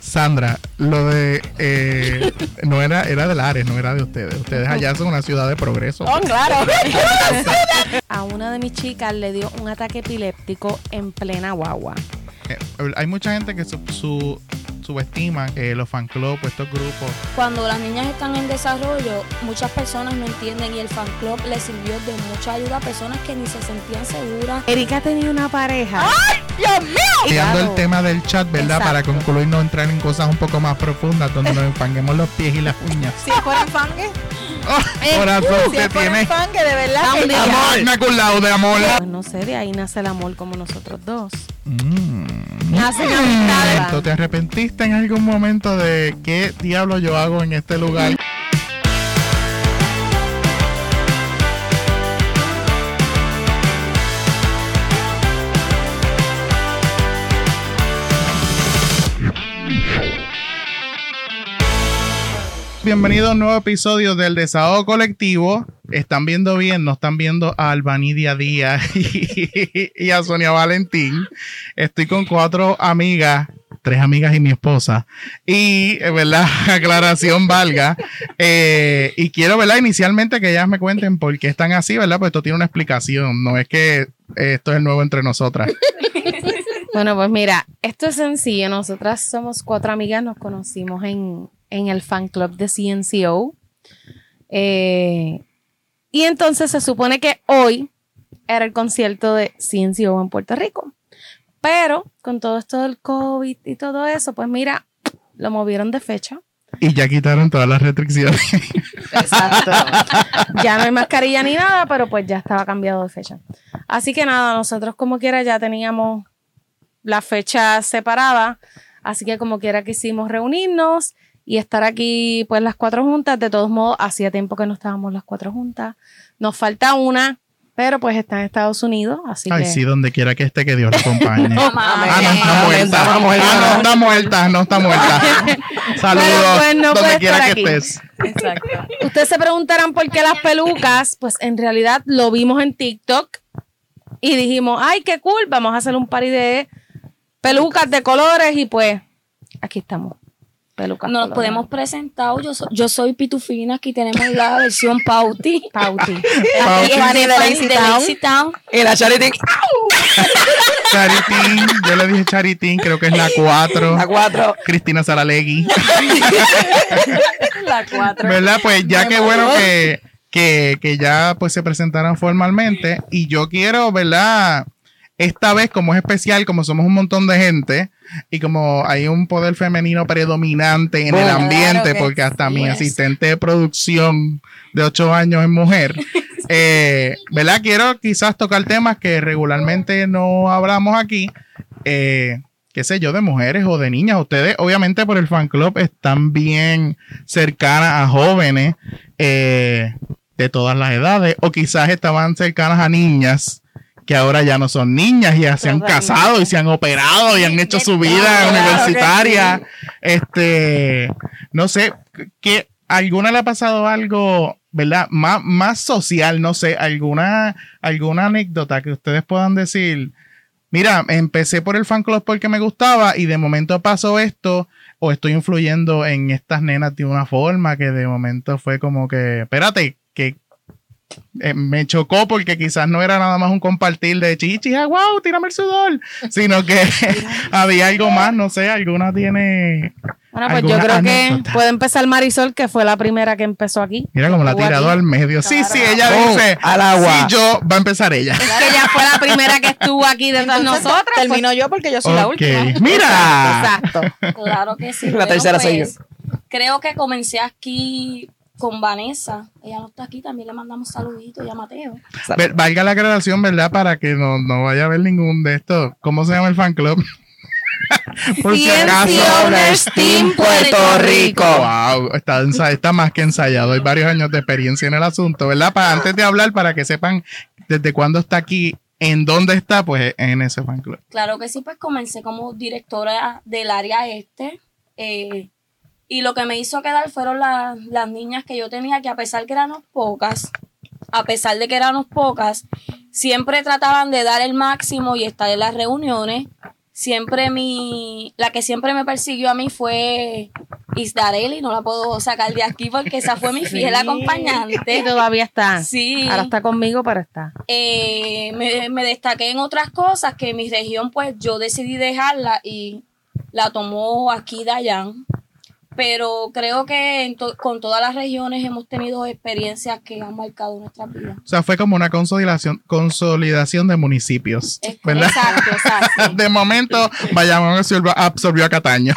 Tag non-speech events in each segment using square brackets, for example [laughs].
Sandra, lo de eh, no era era del Ares, no era de ustedes. Ustedes allá son una ciudad de progreso. Oh, claro. [laughs] A una de mis chicas le dio un ataque epiléptico en plena guagua. Eh, hay mucha gente que su, su- subestima que los fan club, estos grupos, Cuando las niñas están en desarrollo, muchas personas no entienden y el fan club les sirvió de mucha ayuda a personas que ni se sentían seguras. Erika tenía una pareja. ¡Dios mío! Claro. el tema del chat, ¿verdad? Para Exacto. concluir, no entrar en cosas un poco más profundas donde nos empanguemos los pies y las uñas. Si fuera fangue, Oh, corazón, si usted fuera tiene de verdad. Amor, maculado de amor. Pues no sé, de ahí nace el amor como nosotros dos. Mm. Nace la Momento, amistad. ¿Te arrepentiste en algún momento de qué diablo yo hago en este lugar? Bienvenido a un nuevo episodio del Desahogo Colectivo. Están viendo bien, no están viendo a Albanidia Díaz y, [laughs] y a Sonia Valentín. Estoy con cuatro amigas, tres amigas y mi esposa. Y, eh, ¿verdad? [laughs] Aclaración valga. Eh, y quiero, ¿verdad? Inicialmente que ellas me cuenten por qué están así, ¿verdad? Pues esto tiene una explicación. No es que eh, esto es el nuevo entre nosotras. [laughs] Bueno, pues mira, esto es sencillo. Nosotras somos cuatro amigas, nos conocimos en, en el fan club de CNCO. Eh, y entonces se supone que hoy era el concierto de CNCO en Puerto Rico. Pero con todo esto del COVID y todo eso, pues mira, lo movieron de fecha. Y ya quitaron todas las restricciones. Exacto. [laughs] ya no hay mascarilla ni nada, pero pues ya estaba cambiado de fecha. Así que nada, nosotros como quiera ya teníamos la fecha separada, así que como quiera quisimos reunirnos y estar aquí pues las cuatro juntas. De todos modos, hacía tiempo que no estábamos las cuatro juntas. Nos falta una, pero pues está en Estados Unidos, así Ay, que... sí, donde quiera que esté, que Dios lo [laughs] acompañe. Amén. Ah, no está muerta. Ah, no está muerta, no está muerta. Saludos [laughs] Pero, pues, no donde quiera que aquí. estés. Exacto. Ustedes se preguntarán por qué las pelucas, pues en realidad lo vimos en TikTok y dijimos, ay, qué cool, vamos a hacer un party de pelucas de colores y pues aquí estamos. Pelucas. Nos podemos presentar. Yo, so- yo soy Pitufina. Aquí tenemos la [laughs] versión Pauti. Pauti. [laughs] Fanny de Lazy Town. Y la Charity, [laughs] Charitín, yo le dije Charitín, creo que es la 4. la 4. Cristina Saralegui. La 4. ¿Verdad? Pues ya que bueno que, que, que ya pues se presentaran formalmente. Y yo quiero, ¿verdad? Esta vez, como es especial, como somos un montón de gente y como hay un poder femenino predominante en el ambiente, claro porque hasta mi es. asistente de producción de ocho años es mujer, [laughs] eh, ¿verdad? Quiero quizás tocar temas que regularmente no hablamos aquí, eh, qué sé yo, de mujeres o de niñas. Ustedes, obviamente, por el fan club están bien cercanas a jóvenes eh, de todas las edades, o quizás estaban cercanas a niñas que ahora ya no son niñas y ya se han casado y se han operado y han hecho su vida universitaria. Este, no sé, que alguna le ha pasado algo, ¿verdad? Más, más social, no sé, alguna, alguna anécdota que ustedes puedan decir. Mira, empecé por el fan club porque me gustaba y de momento pasó esto o estoy influyendo en estas nenas de una forma que de momento fue como que, espérate, que eh, me chocó porque quizás no era nada más un compartir de chichi, ah, wow, tírame el sudor, sino que [laughs] había algo más, no sé, alguna tiene, Bueno, pues yo ¿Alguna creo que puede empezar Marisol, que fue la primera que empezó aquí. mira como la ha tirado aquí. al medio. Sí, sí, ella Oh, dice, al agua. sí, yo, va a empezar ella. Es que ella fue la primera que estuvo aquí de todas nosotras. pues. Termino yo porque yo soy la última. [laughs] mira. Exacto. Claro que sí. La tercera soy pues, Creo que comencé aquí con Vanessa. Ella no está aquí, también le mandamos saluditos y a Mateo. Ver- Valga la aclaración, ¿verdad? Para que no, no vaya a haber ningún de estos. ¿Cómo se llama el fan club? [laughs] Por si acaso. Cienciaowners Team Puerto Rico. Wow, está, ensa- está más que ensayado. Hay varios años de experiencia en el asunto, ¿verdad? Para antes de hablar, para que sepan desde cuándo está aquí, en dónde está, pues en ese fan club. Claro que sí, pues comencé como directora del área este. eh, y lo que me hizo quedar fueron la- las niñas que yo tenía, que a pesar que éramos pocas, a pesar de que éramos pocas, siempre trataban de dar el máximo y estar en las reuniones. siempre mi, la que siempre me persiguió a mí fue Isdareli, no la puedo sacar de aquí porque esa fue mi fiel Y acompañante. todavía está. Sí. Ahora está conmigo, pero está. Eh, me, me destaqué en otras cosas que mi región, pues yo decidí dejarla y la tomó aquí Dayan. Pero creo que en to- con todas las regiones hemos tenido experiencias que han marcado nuestras vidas. O sea, fue como una consolidación, consolidación de municipios, Es- ¿verdad? Exacto, exacto. [laughs] De momento, Bayamón absorbió, absorbió a Cataño.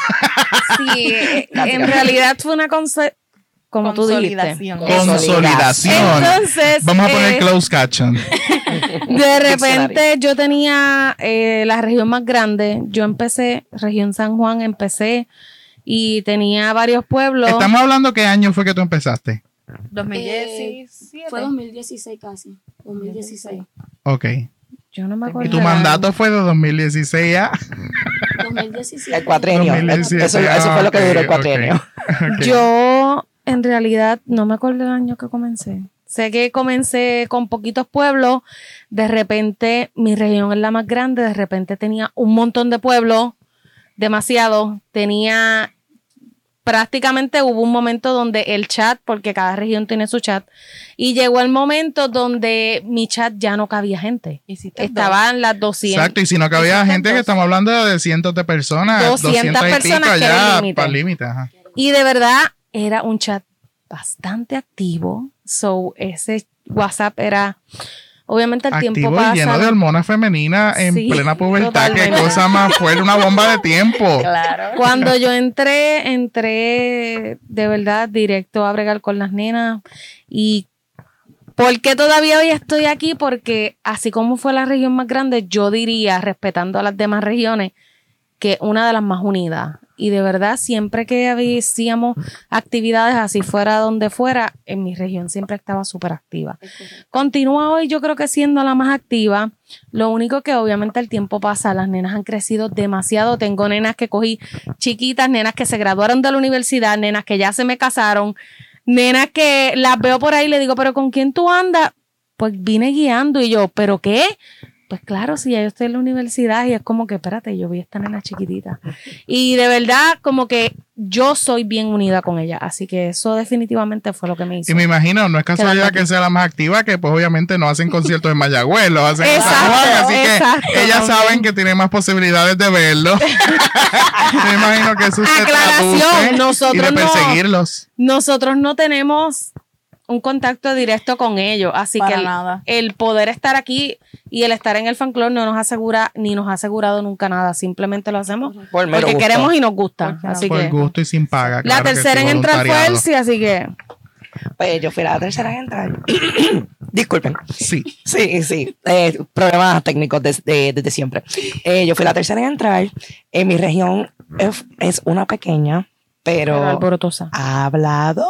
Sí, [laughs] eh, en realidad fue una como tú. Consolidación. Consolidación. Entonces, Vamos a poner eh, closed caption. [laughs] de repente yo tenía eh, la región más grande. Yo empecé, región San Juan, empecé y tenía varios pueblos. Estamos hablando qué año fue que tú empezaste. 2017. Fue 2016 casi. 2016. Ok. Yo no me acuerdo. Y tu mandato fue de 2016 a 2017. El cuatrienio. 2017. Eso, eso fue lo que Ah, duró el ok, cuatrienio. ok. Yo, en realidad, no me acuerdo el año que comencé. Sé que comencé con poquitos pueblos. De repente, mi región es la más grande. De repente tenía un montón de pueblos. Demasiado. Tenía. Prácticamente hubo un momento donde el chat, porque cada región tiene su chat, y llegó el momento donde mi chat ya no cabía gente. Estaban las 200. Exacto, y si no cabía gente, que estamos hablando de cientos de personas, 200 200 y pico personas ya para el límite. Y de verdad era un chat bastante activo. So, ese WhatsApp era, obviamente el Activo tiempo y pasa. lleno de hormonas femeninas en Sí, plena pubertad, totalmente. cosa más fue una bomba de tiempo. [laughs] Claro. Cuando yo entré, entré de verdad directo a bregar con las nenas. Y ¿por qué todavía hoy estoy aquí? Porque así como fue la región más grande, yo diría, respetando a las demás regiones, que una de las más unidas. Y de verdad, siempre que hacíamos actividades así fuera donde fuera, en mi región siempre estaba súper activa. Continúa hoy, yo creo que siendo la más activa. Lo único que obviamente el tiempo pasa, las nenas han crecido demasiado. Tengo nenas que cogí chiquitas, nenas que se graduaron de la universidad, nenas que ya se me casaron, nenas que las veo por ahí y le digo, pero ¿con quién tú andas? Pues vine guiando y yo, ¿pero qué? Pues claro, si ya yo estoy en la universidad y es como que, espérate, yo vi a esta nena chiquitita. Y de verdad, como que yo soy bien unida con ella. Así que eso definitivamente fue lo que me hizo. Y me imagino, no es casualidad que sea la más activa, que pues obviamente no hacen conciertos en Mayagüez, lo hacen en San Exacto, Juan, así exacto, que ellas también. saben que tienen más posibilidades de verlo. [laughs] me imagino que eso se Aclaración, nosotros y de no. perseguirlos. Nosotros no tenemos un contacto directo con ellos, así Para que el, nada. el poder estar aquí y el estar en el fan club no nos asegura ni nos ha asegurado nunca nada, simplemente lo hacemos Por porque gusto. queremos y nos gusta, Porque así Por que gusto y sin paga. la claro tercera sí, en entrar fue. Elsie, así que Pues yo fui la tercera en entrar. [coughs] Disculpen. Sí. Sí, sí. Eh, problemas técnicos desde, desde siempre. Eh, yo fui la tercera en entrar. En mi región es, es una pequeña, pero alborotosa. habladora.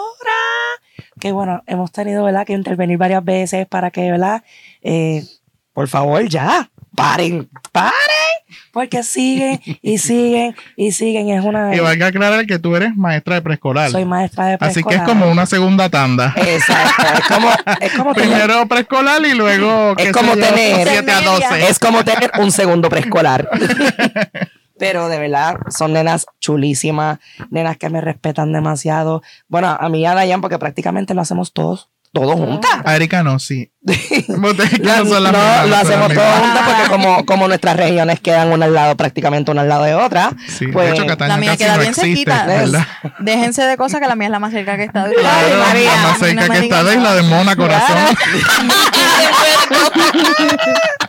Que bueno, hemos tenido, ¿verdad? Que intervenir varias veces para que, ¿verdad? Eh, por favor, ya. Paren, paren. Porque siguen y [laughs] siguen y siguen. Es una. Y valga aclarar que tú eres maestra de preescolar. Soy maestra de Así que es preescolar. como una segunda tanda. Exacto. Es como, [laughs] es como tener, Primero preescolar y luego Es como tener- 7 a 12. es como tener un segundo preescolar. [laughs] Pero de verdad, son nenas chulísimas, nenas que me respetan demasiado. Bueno, a mí y a Dayan, porque prácticamente lo hacemos todos, todos juntas. A Erika no, sí. [laughs] No, no son las no, mismas, lo hacemos todos juntas porque como, como nuestras regiones quedan una al lado, prácticamente una al lado de otra. Sí, pues, de hecho, La mía casi queda no bien existe, cerquita. Déjense de cosas que la mía es la más cerca que está. Claro, Ay, María, la más cerca que está de nada. la de Mona Corazón. [laughs] [laughs]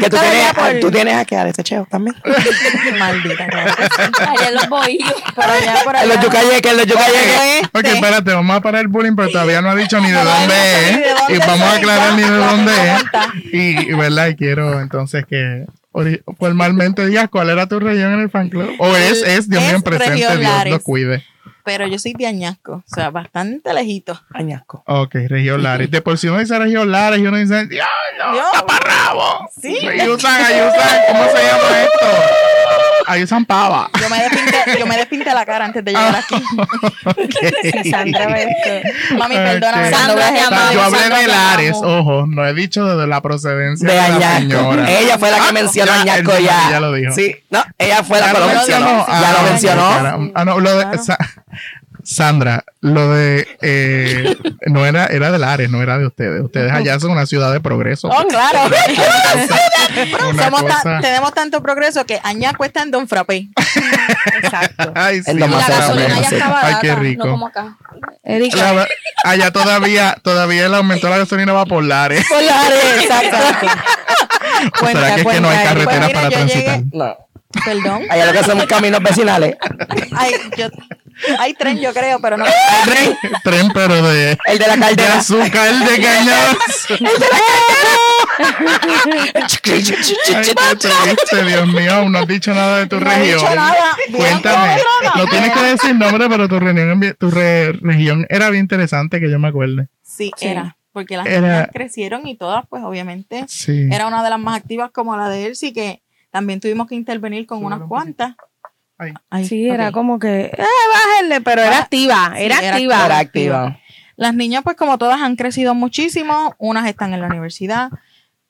Que tú Pero tienes, por- tú tienes a quedar ese cheo también. [laughs] Maldita. Allá en los bohillos. Por allá, por En allá. los yucayeques, en los yucayeques. Ok, espérate, vamos a parar el bullying, pero todavía no ha dicho ni de dónde es. y vamos a aclarar ni de dónde es. Y, y, ¿verdad? Y quiero entonces que formalmente digas cuál era tu región en el fan club. O es, es, Dios mío, Es en presente, Dios lo cuide. Pero yo soy de Añasco, o sea, bastante lejito. Añasco. Ok, región Lares. De por si uno dice región Lares y uno dice, no, Dios. taparrabo. Sí. Ayusan, ayusan, ¿cómo se llama esto? Ahí zampaba. Yo me despinté, yo me despinté la cara antes de llegar aquí. [laughs] Ok. Sandra ve esto. Mami, perdóname. Sandra, te esto. amamos. Yo hablé Sandra, de Lares, ojo, no he dicho de la procedencia De de, la señora. Ella fue la que Ah, mencionó ya, Añasco el- ya. ya lo dijo. Sí, no, ella fue la que lo lo mencionó. Ya Ah, lo mencionó. Ah, no, lo de, Sandra, lo de eh, no era, era de Lares, no era de ustedes. Ustedes allá son una ciudad de progreso. Oh, claro. [laughs] Cosa- tenemos tanto progreso que Añaco está en Don Frappé. Exacto. [laughs] Ay, sí, la gasolina ya está Ay, qué rico. no como acá. Erika. La- allá todavía, todavía el aumento de la gasolina va por Lares. Polares, exacto. ¿O [laughs] será que es que no hay carretera Pues mira, para yo transitar? llegué- No. Perdón. Allá lo que hacemos caminos vecinales. Hay, yo- hay tren, yo creo, pero no. Tren, Tren, pero de, el de la de caldera. azúcar, de cañas. Ay, qué triste, Dios mío, aún no has dicho nada de tu No he región. dicho nada. Bien Cuéntame. No tienes que decir nombre, pero tu región, tu re- región era bien interesante, que yo me acuerde. Sí, Sí. era. Porque las Era- niñas crecieron y todas, pues obviamente, Sí. era una de las más activas como la de Elsie, que también tuvimos que intervenir con unas cuantas. Sí, era como que, eh, bájenle, pero era Ah, activa, sí, era era activa. Era activa. Las niñas, pues como todas han crecido muchísimo, unas están en la universidad,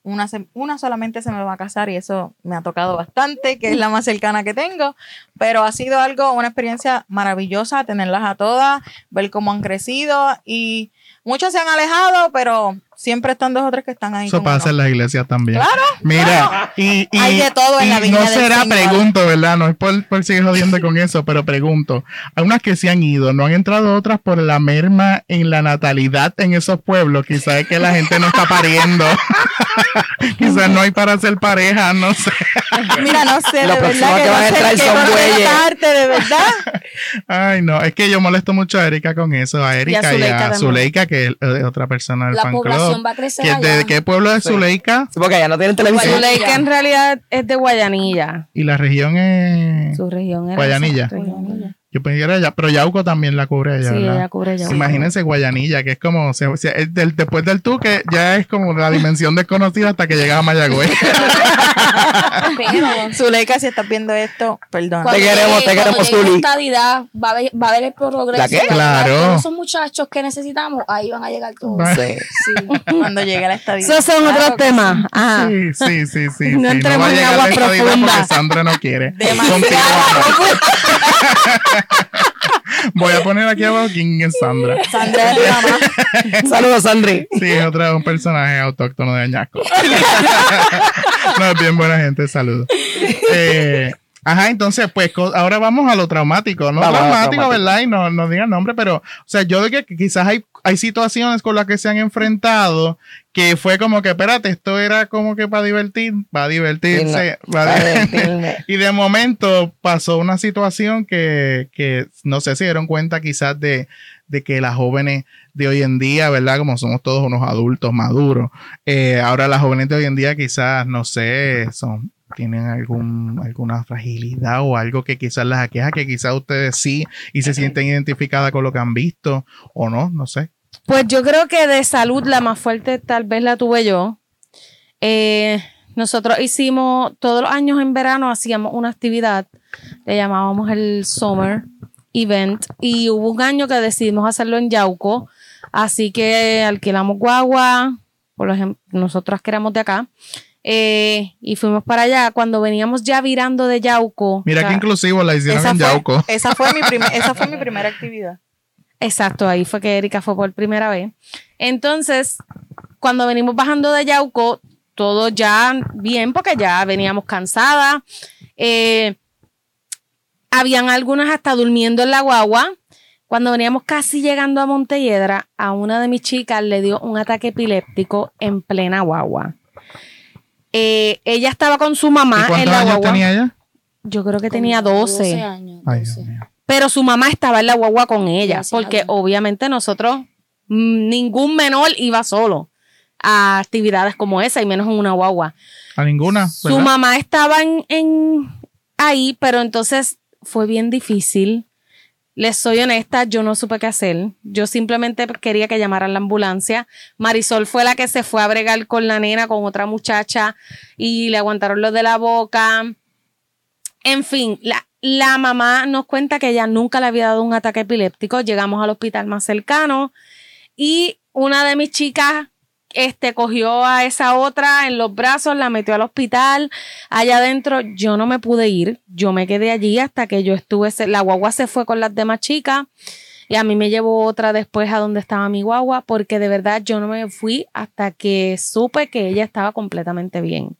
una, se- una solamente se me va a casar y eso me ha tocado bastante, que es la más cercana que tengo, pero ha sido algo, una experiencia maravillosa tenerlas a todas, ver cómo han crecido. Y muchas se han alejado, pero siempre están dos o tres que están ahí. Eso pasa en las iglesias también. Claro, Mira, y, y- Hay de todo en la viña no del será, Señor. pregunto, ¿verdad? No es por, por seguir jodiendo con eso, pero pregunto. Hay unas que se han ido, no han entrado otras por la merma en la natalidad en esos pueblos. Quizás es que la gente no está pariendo. [laughs] [laughs] Quizás no hay para hacer pareja, no sé. [laughs] mira, no sé, de Lo verdad que, que no van a entrar son bueyes. de verdad. [laughs] Ay, no, es que yo molesto mucho a Erika con eso, a Erika y a, Zuleika que es eh, otra persona del La fan población club. va a crecer. ¿De qué pueblo es Zuleika? Sí, porque allá no tienen televisión. Zuleika en realidad es de Guayanilla. Y la región es... Su región era Guayanilla. región. Yo pensé que era allá, pero Yauco también la cubre allá, Sí, ¿verdad? ella cubre ya. Imagínense Guayanilla, que es como, se- se- es del- después del Tuque, ya es como la dimensión desconocida hasta que llegas a Mayagüez. [laughs] Pero Zuleika, si estás viendo esto, perdón. cuando Te queremos, te queremos, Zuli. estadidad, va a haber, va a haber el progreso. ¿La qué? va a llegar Claro. Todos esos muchachos que necesitamos, ahí van a llegar todos. Sí. Sí. [laughs] Cuando llegue la estadía. Esos son Claro otros temas. Ajá. Sí, sí, sí, sí. No sí. entremos va a en agua estadidad profunda. porque Sandra no quiere. Demasiado. [laughs] Voy a poner aquí abajo quién es Sandra. Sandra es mi mamá. [laughs] Saludos, Sandri. Sí, es otra, un personaje autóctono de Añasco. [laughs] no, es bien buena gente, saludos. Eh, ajá, entonces, pues ahora vamos a lo traumático, no Vamos traumático, traumático. ¿verdad? Y no, no digan nombre, pero, o sea, yo digo que quizás hay, hay situaciones con las que se han enfrentado que fue como que, espérate, esto era como que para divertir, para divertirse, Para divertirse. divertirme. [laughs] Y de momento pasó una situación que, que no sé si dieron cuenta quizás de, de que las jóvenes de hoy en día, ¿verdad? Como somos todos unos adultos maduros, eh, ahora las jóvenes de hoy en día quizás, no sé, son tienen algún, alguna fragilidad o algo que quizás las aqueja, que quizás ustedes sí y se sienten identificadas con lo que han visto o no, no sé. Pues yo creo que de salud la más fuerte tal vez la tuve yo. Eh, nosotros hicimos, todos los años en verano hacíamos una actividad, le llamábamos el Summer Event, y hubo un año que decidimos hacerlo en Yauco, así que alquilamos guagua, por ejemplo, nosotras que éramos de acá, eh, y fuimos para allá. Cuando veníamos ya virando de Yauco, Mira o sea, que inclusivo la hicieron Esa en fue, Yauco. esa, fue mi esa fue mi primera actividad. Exacto, ahí fue que Erika fue por primera vez. Entonces, cuando venimos bajando de Yauco, todo ya bien, porque ya veníamos cansadas. Eh, habían algunas hasta durmiendo en la guagua. Cuando veníamos casi llegando a Montelledra, a una de mis chicas le dio un ataque epiléptico en plena guagua. Eh, ella estaba con su ¿Y mamá en cuántos la años guagua. tenía ella? Yo creo que tenía Como 12 años. Ay, 12. Dios mío. Pero su mamá estaba en la guagua con ella, Gracias porque obviamente nosotros, mm, ningún menor iba solo a actividades como esa, y menos en una guagua. A ninguna. Su ¿verdad? mamá estaba en, en- ahí, pero entonces fue bien difícil. Les soy honesta, yo no supe qué hacer. Yo simplemente quería que llamaran la ambulancia. Marisol fue la que se fue a bregar con la nena, con otra muchacha, y le aguantaron lo de la boca. En fin, la, la mamá nos cuenta que ella nunca le había dado un ataque epiléptico. Llegamos al hospital más cercano y una de mis chicas este, cogió a esa otra en los brazos, la metió al hospital. Allá adentro yo no me pude ir. Yo me quedé allí hasta que yo estuve. La guagua se fue con las demás chicas. Y a mí me llevó otra después a donde estaba mi guagua, porque de verdad yo no me fui hasta que supe que ella estaba completamente bien.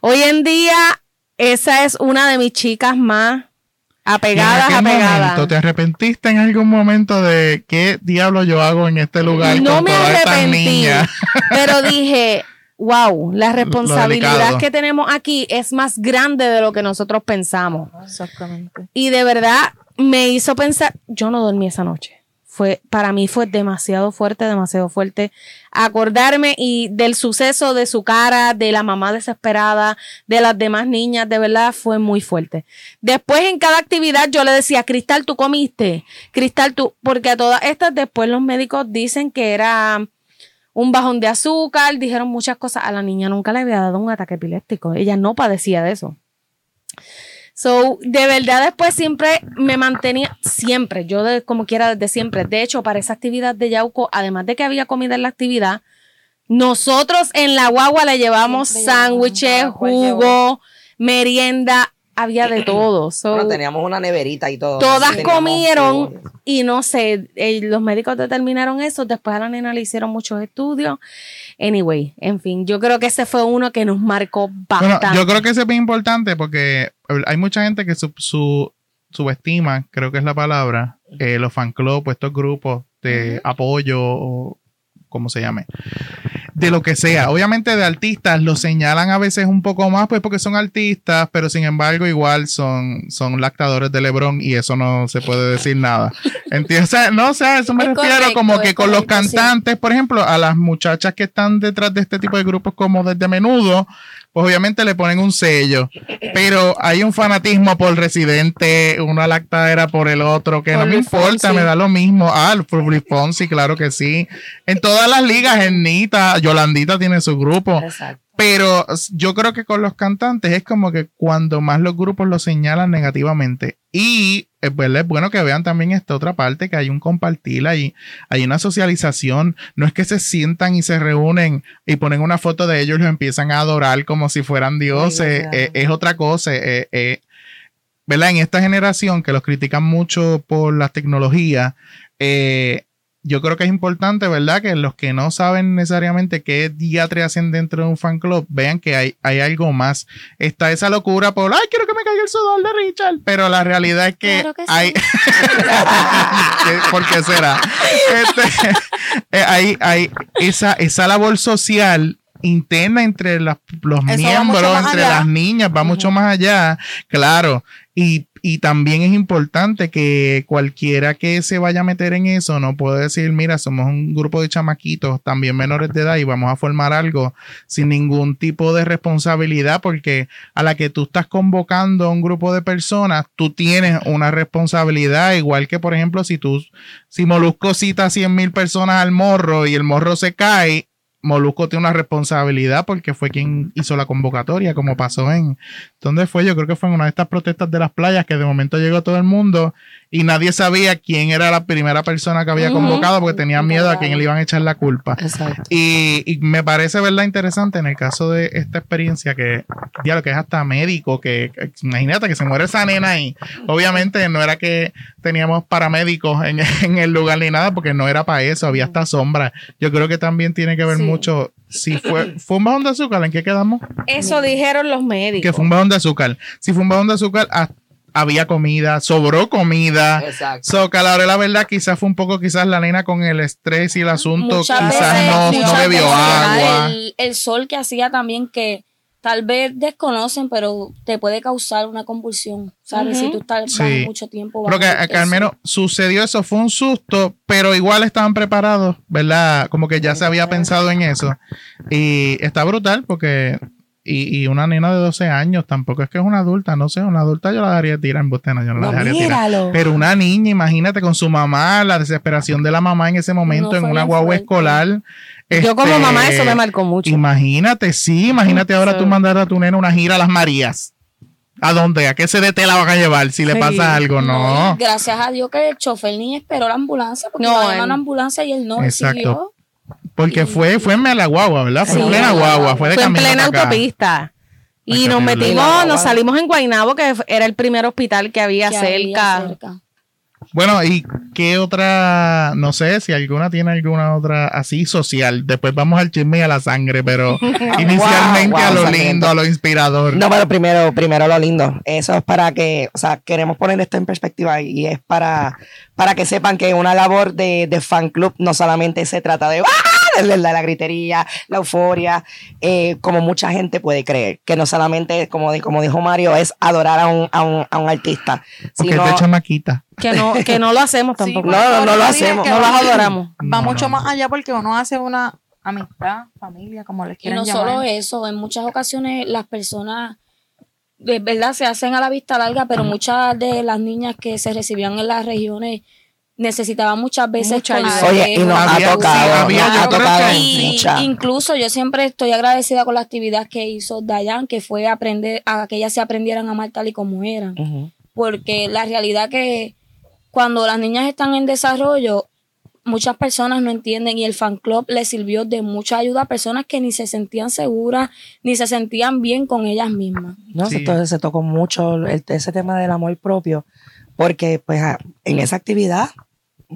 Hoy en día, esa es una de mis chicas más apegadas, ¿En aquel apegadas. momento, ¿Te arrepentiste en algún momento de qué diablo yo hago en este lugar No con me todas estas arrepentí, niñas? pero [laughs] dije, wow, la responsabilidad que tenemos aquí es más grande de lo que nosotros pensamos. Exactamente. Y de verdad me hizo pensar, yo no dormí esa noche. Fue, para mí fue demasiado fuerte, demasiado fuerte acordarme y del suceso de su cara, de la mamá desesperada, de las demás niñas, de verdad fue muy fuerte. Después en cada actividad yo le decía, Cristal, tú comiste, Cristal, tú, porque a todas estas después los médicos dicen que era un bajón de azúcar, dijeron muchas cosas. A la niña nunca le había dado un ataque epiléptico. Ella no padecía de eso. So, de verdad después siempre me mantenía, siempre, yo de, como quiera desde siempre. De hecho, para esa actividad de Yauco, además de que había comida en la actividad, nosotros en la guagua le llevamos sándwiches, jugo, merienda, había de [clears throat] todo. So, Bueno, teníamos una neverita y todo. Todas Teníamos comieron todo. y no sé, eh, los médicos determinaron eso, después a la nena le hicieron muchos estudios. Anyway, en fin, yo creo que ese fue uno que nos marcó Bueno, bastante. yo creo que eso es bien importante porque hay mucha gente que su, su- subestima, creo que es la palabra, eh, los fan club, o estos grupos de apoyo o como se llame, de lo que sea. Obviamente de artistas lo señalan a veces un poco más, pues porque son artistas, pero sin embargo igual son, son lactadores de Lebron y eso no se puede decir nada. ¿Entiendes? O sea, no, o sea, eso me Es refiero correcto, como que con los sí. cantantes, por ejemplo, a las muchachas que están detrás de este tipo de grupos como desde menudo, pues obviamente le ponen un sello, pero hay un fanatismo por Residente, una lactadera por el otro, que Por no me importa, Fonsi. me da lo mismo. Ah, por Luis Fonsi, claro que sí. En todas las ligas, Ernita, Yolandita tiene su grupo. Exacto. Pero yo creo que con los cantantes es como que cuando más los grupos lo señalan negativamente. Y es bueno, es bueno que vean también esta otra parte, que hay un compartir, hay, hay una socialización. No es que se sientan y se reúnen y ponen una foto de ellos y los empiezan a adorar como si fueran dioses. Ay, Eh, es otra cosa. eh, eh, ¿Verdad? En esta generación que los critican mucho por las tecnologías, eh, yo creo que es importante, ¿verdad? Que los que no saben necesariamente qué diatre hacen dentro de un fan club, vean que hay, hay algo más. Está esa locura por, ay, quiero que me caiga el sudor de Richard, pero la realidad es que, Claro que sí. hay... [laughs] ¿Qué- ¿Por qué será? Este, [laughs] eh, hay, hay esa, esa labor social interna entre las- los Eso miembros, entre allá. las niñas, va mucho más allá, claro. Y, y también es importante que cualquiera que se vaya a meter en eso no puede decir, mira, somos un grupo de chamaquitos también menores de edad y vamos a formar algo sin ningún tipo de responsabilidad porque a la que tú estás convocando a un grupo de personas, tú tienes una responsabilidad, igual que por ejemplo si tú, si Molusco cita a 100 mil personas al morro y el morro se cae, Molusco tiene una responsabilidad porque fue quien hizo la convocatoria, como pasó en. ¿Dónde fue? Yo creo que fue en una de estas protestas de las playas que de momento llegó todo el mundo y nadie sabía quién era la primera persona que había convocado porque tenían miedo a quién le iban a echar la culpa. Exacto. Y, y me parece, ¿verdad? Interesante en el caso de esta experiencia que, ya lo que es hasta médico, que, imagínate que se muere esa nena ahí. Obviamente no era que teníamos paramédicos en, [laughs] en el lugar ni nada, porque no era para eso, había hasta sombra. Yo creo que también tiene que ver Sí. mucho, si fue, [clears throat] fue un bajón de azúcar, ¿en qué quedamos? Eso dijeron los médicos. Que fue un bajón de azúcar. Si fue un bajón de azúcar, ah, había comida, sobró comida. Exacto. So, que a la verdad, quizás fue un poco, quizás la nena con el estrés y el asunto, Muchas quizás veces- no, no bebió veces agua. El, el sol que hacía también que tal vez desconocen, pero te puede causar una convulsión, ¿sabes? Si tú estás Sí. mucho tiempo. Creo que, al menos sucedió eso, fue un susto, pero igual estaban preparados, ¿verdad? Como que ya se había pensado en eso. Y está brutal porque, y, y una nena de 12 años, tampoco es que es una adulta, no sé, una adulta yo la daría tirar en botena, yo no la dejaría tirar. Pero una niña, imagínate con su mamá, la desesperación de la mamá en ese momento No, en una guagua escolar. Yo como Este, mamá eso me marcó mucho. Imagínate, sí, imagínate ahora tú mandar a tu nena una gira a las Marías. ¿A dónde? ¿A qué se te la van a llevar si le Sí. pasa algo? No. gracias a Dios que el chofer ni esperó la ambulancia, porque No, no, él- una ambulancia y él no. Exacto. siguió. Porque fue, fue en la guagua, ¿verdad? Fue Sí. en plena guagua, fue de Fue en camino plena autopista. Y nos metimos, nos salimos en Guaynabo, que era el primer hospital que había que cerca. había cerca. Bueno, ¿y qué otra? No sé si alguna tiene alguna otra así social. Después vamos al chisme y a la sangre, pero [laughs] [laughs] inicialmente Wow, a lo sangriento. lindo, a lo inspirador. No, pero primero, primero lo lindo. Eso es para que, o sea, queremos poner esto en perspectiva y es para, para que sepan que una labor de, de fan club no solamente se trata de, ¡ah! [laughs] la, la gritería, la euforia, eh, como mucha gente puede creer, que no solamente, como, di- como dijo Mario, es adorar a un, a un, a un artista, Porque sino es de chamaquita. Que no, que no lo hacemos Sí, tampoco. No, no, no lo hacemos, no va- adoramos. Va No, mucho no. más allá porque uno hace una amistad, familia, como les Y quieran no llamar. solo eso, en muchas ocasiones las personas de verdad se hacen a la vista larga, pero muchas de las niñas que se recibían en las regiones necesitaban muchas veces Mucha ayuda. Oye, y nos ha Había- tocado, sí, había, nos ha tocado Y mucha. incluso yo siempre estoy agradecida con la actividad que hizo Dayan, que fue aprender a que ellas se aprendieran a amar tal y como eran. Porque la realidad que cuando las niñas están en desarrollo, muchas personas no entienden y el fan club les sirvió de mucha ayuda a personas que ni se sentían seguras, ni se sentían bien con ellas mismas. No, Sí. entonces se tocó mucho el- ese tema del amor propio, porque pues en esa actividad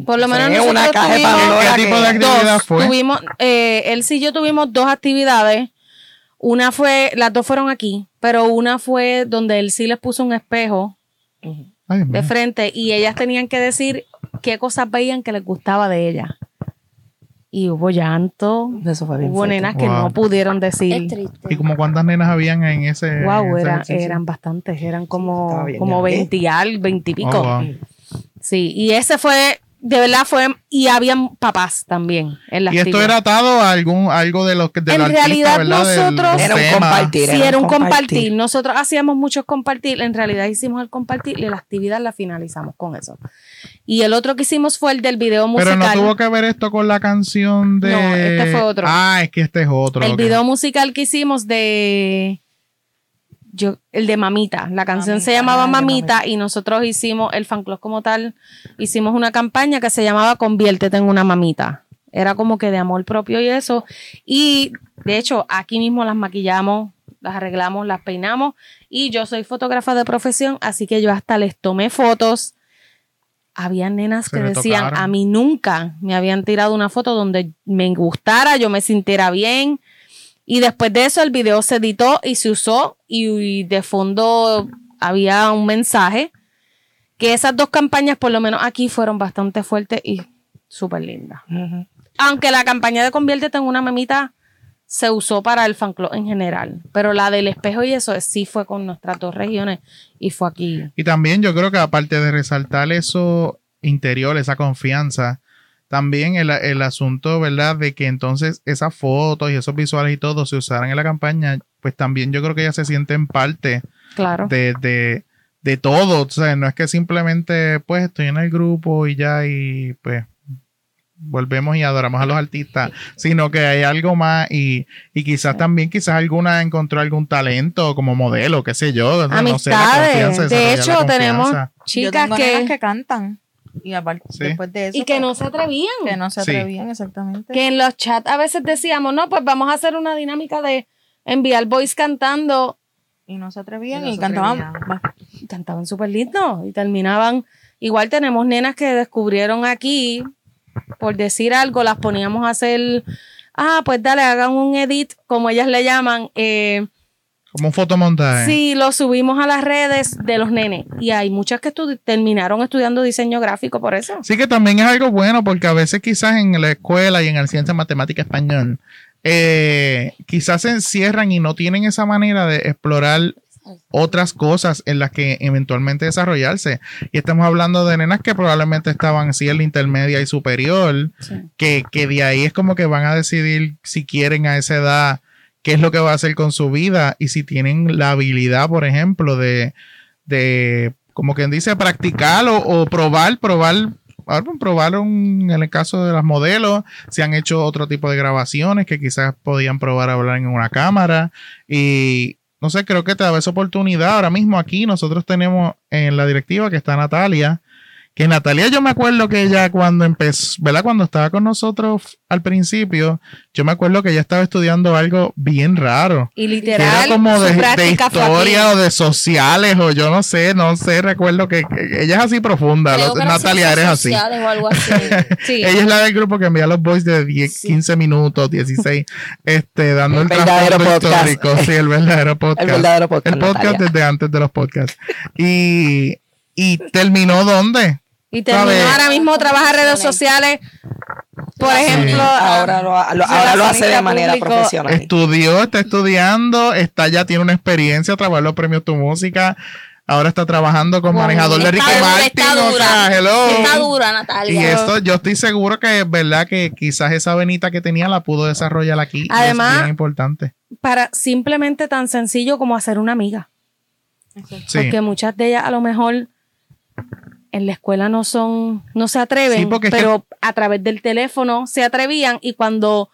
Por lo menos nosotros una caja tuvimos ¿Qué tipo de actividad dos. fue? Tuvimos, eh, él sí y yo tuvimos dos actividades. Una fue, las dos fueron aquí, pero una fue donde él sí les puso un espejo Ay, de frente y ellas tenían que decir qué cosas veían que les gustaba de ella. Y hubo llanto, Eso fue bien hubo fuerte. nenas que Wow. no pudieron Es decir. triste. ¿Y como cuántas nenas habían en ese? Wow, en ese era- ejercicio? eran bastantes, eran como, estaba bien como grande. 20 y al, 20 y pico. Oh, wow. Sí, y ese fue, de verdad fue, y habían papás también en la Y esto era atado a algún algo de lo que de En artista, realidad, nosotros- Era un compartir. Sí, era un compartir. Nosotros hacíamos muchos compartir. En realidad hicimos el compartir y la actividad la finalizamos con eso. Y el otro que hicimos fue el del video musical. Pero no tuvo que ver esto con la canción de. No, este fue otro. Ah, es que este es otro. el video musical que hicimos de yo el de Mamita, la canción se llamaba Mamita y nosotros hicimos el fan club como tal, hicimos una campaña que se llamaba Conviértete en una mamita. Era como que de amor propio y eso. Y de hecho, aquí mismo las maquillamos, las arreglamos, las peinamos y yo soy fotógrafa de profesión, así que yo hasta les tomé fotos. Había nenas Se que decían, tocaron. a mí nunca me habían tirado una foto donde me gustara, yo me sintiera bien. Y después de eso el video se editó y se usó y, y de fondo había un mensaje que esas dos campañas por lo menos aquí fueron bastante fuertes y súper lindas. Aunque la campaña de Conviértete en una mamita se usó para el fan club en general, pero la del espejo y eso sí fue con nuestras dos regiones y fue aquí. Y también yo creo que aparte de resaltar eso interior, esa confianza, también el, el asunto, ¿verdad? De que entonces esas fotos y esos visuales y todo se usaran en la campaña, pues también yo creo que ellas se sienten parte Claro. de, de, de todo. O sea, no es que simplemente, pues, estoy en el grupo y ya, y pues volvemos y adoramos a los artistas, sino que hay algo más y, y quizás también, quizás alguna encontró algún talento como modelo, qué sé yo. no sé, la Amistades. confianza, de hecho, tenemos. Yo chicas tengo que, que cantan. Y aparte, Sí. después de eso. y que pues, no se atrevían. que no se Sí. atrevían, exactamente. que en los chats a veces decíamos, no, pues vamos a hacer una dinámica de enviar voice cantando. Y no se atrevían Y no y, se cantaban. atrevían. Y cantaban súper lindo y terminaban. Igual tenemos nenas que descubrieron aquí, por decir algo, las poníamos a hacer, ah, pues dale, hagan un edit, como ellas le llaman. Eh, Como un fotomontaje. Sí, lo subimos a las redes de los nenes. Y hay muchas que estu- terminaron estudiando diseño gráfico por eso. Sí que también es algo bueno porque a veces quizás en la escuela y en el ciencia matemática español eh, quizás se encierran y no tienen esa manera de explorar otras cosas en las que eventualmente desarrollarse. Y estamos hablando de nenas que probablemente estaban así en la intermedia y superior, que, que de ahí es como que van a decidir si quieren a esa edad qué es lo que va a hacer con su vida y si tienen la habilidad, por ejemplo, de, de como quien dice, practicar o, o probar, probar, probar un- en el caso de las modelos, si han hecho otro tipo de grabaciones que quizás podían probar a hablar en una cámara y, no sé, creo que te da esa oportunidad. Ahora mismo aquí nosotros tenemos en la directiva que está Natalia, que Natalia yo me acuerdo que ella cuando empezó, ¿verdad? Cuando estaba con nosotros al principio, yo me acuerdo que ella estaba estudiando algo bien raro. Y Que literal, era como su de, historia o de sociales o yo no sé, no sé, recuerdo que, que ella es así profunda. Natalia, eres así. o algo así. [laughs] Sí. Ella es la del grupo que envía los voice de 10, Sí. 15 minutos, 16, este, dando el, El verdadero histórico. Sí, el verdadero [laughs] podcast. El verdadero podcast. El podcast Natalia. desde antes de los podcasts. Y, y terminó dónde? Y terminó ahora mismo trabaja redes sociales. Por Sí. ejemplo, Ahora lo, lo- ahora lo hace de manera público. profesional. Estudió, está estudiando, está ya tiene una experiencia, trabajó en los premios Tu Música. Ahora está trabajando con manejador de Ricky Está dura, Martin. está o dura. sea, hello. Está dura, Y Natalia. esto, yo estoy seguro que es verdad que quizás esa venita que tenía la pudo desarrollar aquí. y Además- es bien importante. para simplemente tan sencillo como hacer una amiga. Sí. Porque muchas de ellas a lo mejor en la escuela no son, no se atreven, Sí, pero a través del teléfono se atrevían y cuando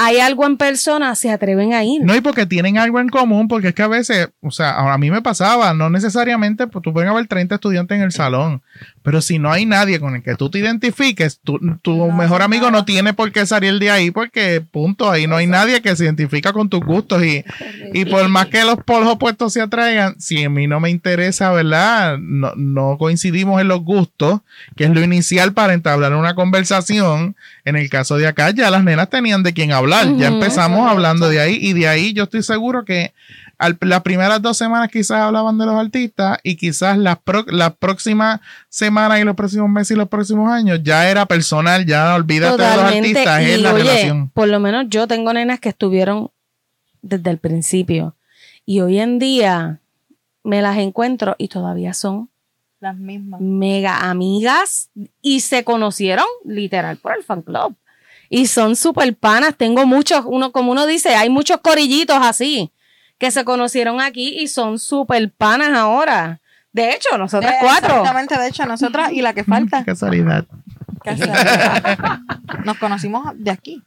hay algo en persona se atreven a ir. No, y porque tienen algo en común, porque es que a veces, o sea, a mí me pasaba, no necesariamente, pues tú puedes haber 30 estudiantes en el salón, pero si no hay nadie con el que tú te identifiques, tu, tu No, mejor amigo no tiene por qué salir de ahí, porque punto, ahí no hay nadie que se identifica con tus gustos y, y por más que los polos opuestos se atraigan, si a mí no me interesa, ¿verdad? No, no coincidimos en los gustos, que es lo inicial para entablar una conversación. En el caso de acá, ya las nenas tenían de quién hablar. Ya empezamos hablando de ahí y de ahí yo estoy seguro que al- las primeras dos semanas quizás hablaban de los artistas y quizás las pro- la próxima semana y los próximos meses y los próximos años ya era personal, ya olvídate de los Totalmente. artistas, es Y la oye, relación. por lo menos yo tengo nenas que estuvieron desde el principio. Y hoy en día me las encuentro y todavía son Las mismas. mega amigas y se conocieron literal por el fan club. Y son super panas. Tengo muchos, uno, como uno dice, hay muchos corillitos así que se conocieron aquí y son super panas ahora. De hecho, nosotras Eh, cuatro. Exactamente, de hecho, nosotras y la que falta. Casualidad. Casa- [laughs] Nos conocimos de aquí.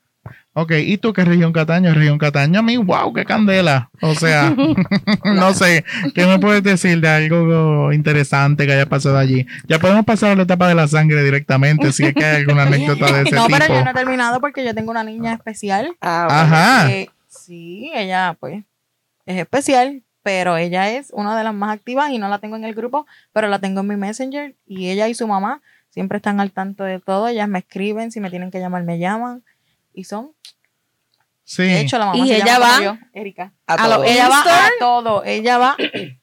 Ok, ¿y tú qué región Cataño? Región Cataño, a mí, wow, qué candela. O sea, [laughs] [laughs] no sé, ¿qué me puedes decir de algo interesante que haya pasado allí? Ya podemos pasar a la etapa de la sangre directamente, si es que hay alguna anécdota de [laughs] ese No, tipo. pero yo no he terminado porque yo tengo una niña especial. Ah, bueno. Ajá. que sí, ella pues es especial, pero ella es una de las más activas y no la tengo en el grupo, pero la tengo en mi Messenger y ella y su mamá siempre están al tanto de todo. Ellas me escriben, si me tienen que llamar, me llaman y son. Sí. De hecho, la mamá Y se ella llama va yo, Erika. A a lo-. Ella va a todo, ella va,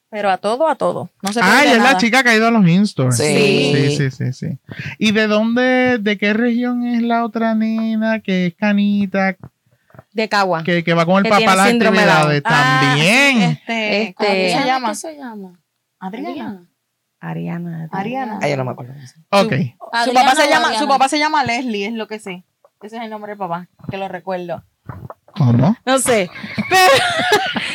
pero a todo, a todo. No se ah, ella es la chica que ha ido a los in-stores. Sí. sí, sí, sí, sí. ¿Y de dónde, de qué región es la otra nena que es canita, De Cagua. que, que va con el Que papá a las síndrome de Down. actividades? Ah, También. este, Este- ¿cómo se ¿Cómo llama? se llama? Adriana. Ariana. Ariana. Ah, yo no me acuerdo. ok. Su papá se llama, su papá se llama Leslie, es lo que sé. Ese es el nombre del papá, que lo recuerdo. ¿Cómo? No sé.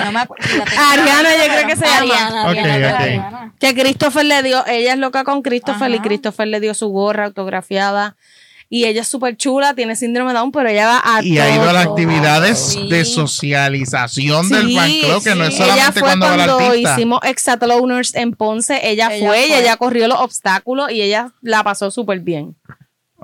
No me Ariana, yo creo que se llama. Ariana, Ok, Ariana, ok. Ariana. Que Christopher le dio, ella es loca con Christopher y. Christopher le dio su gorra autografiada. Y ella es súper chula, tiene síndrome de Down, pero ella va a Y ha ido a las actividades Sí. de socialización del fan club, que no es solamente ella fue cuando va cuando artista. hicimos Exatloners en Ponce, ella, Ella fue, y ella corrió los obstáculos y ella la pasó súper bien.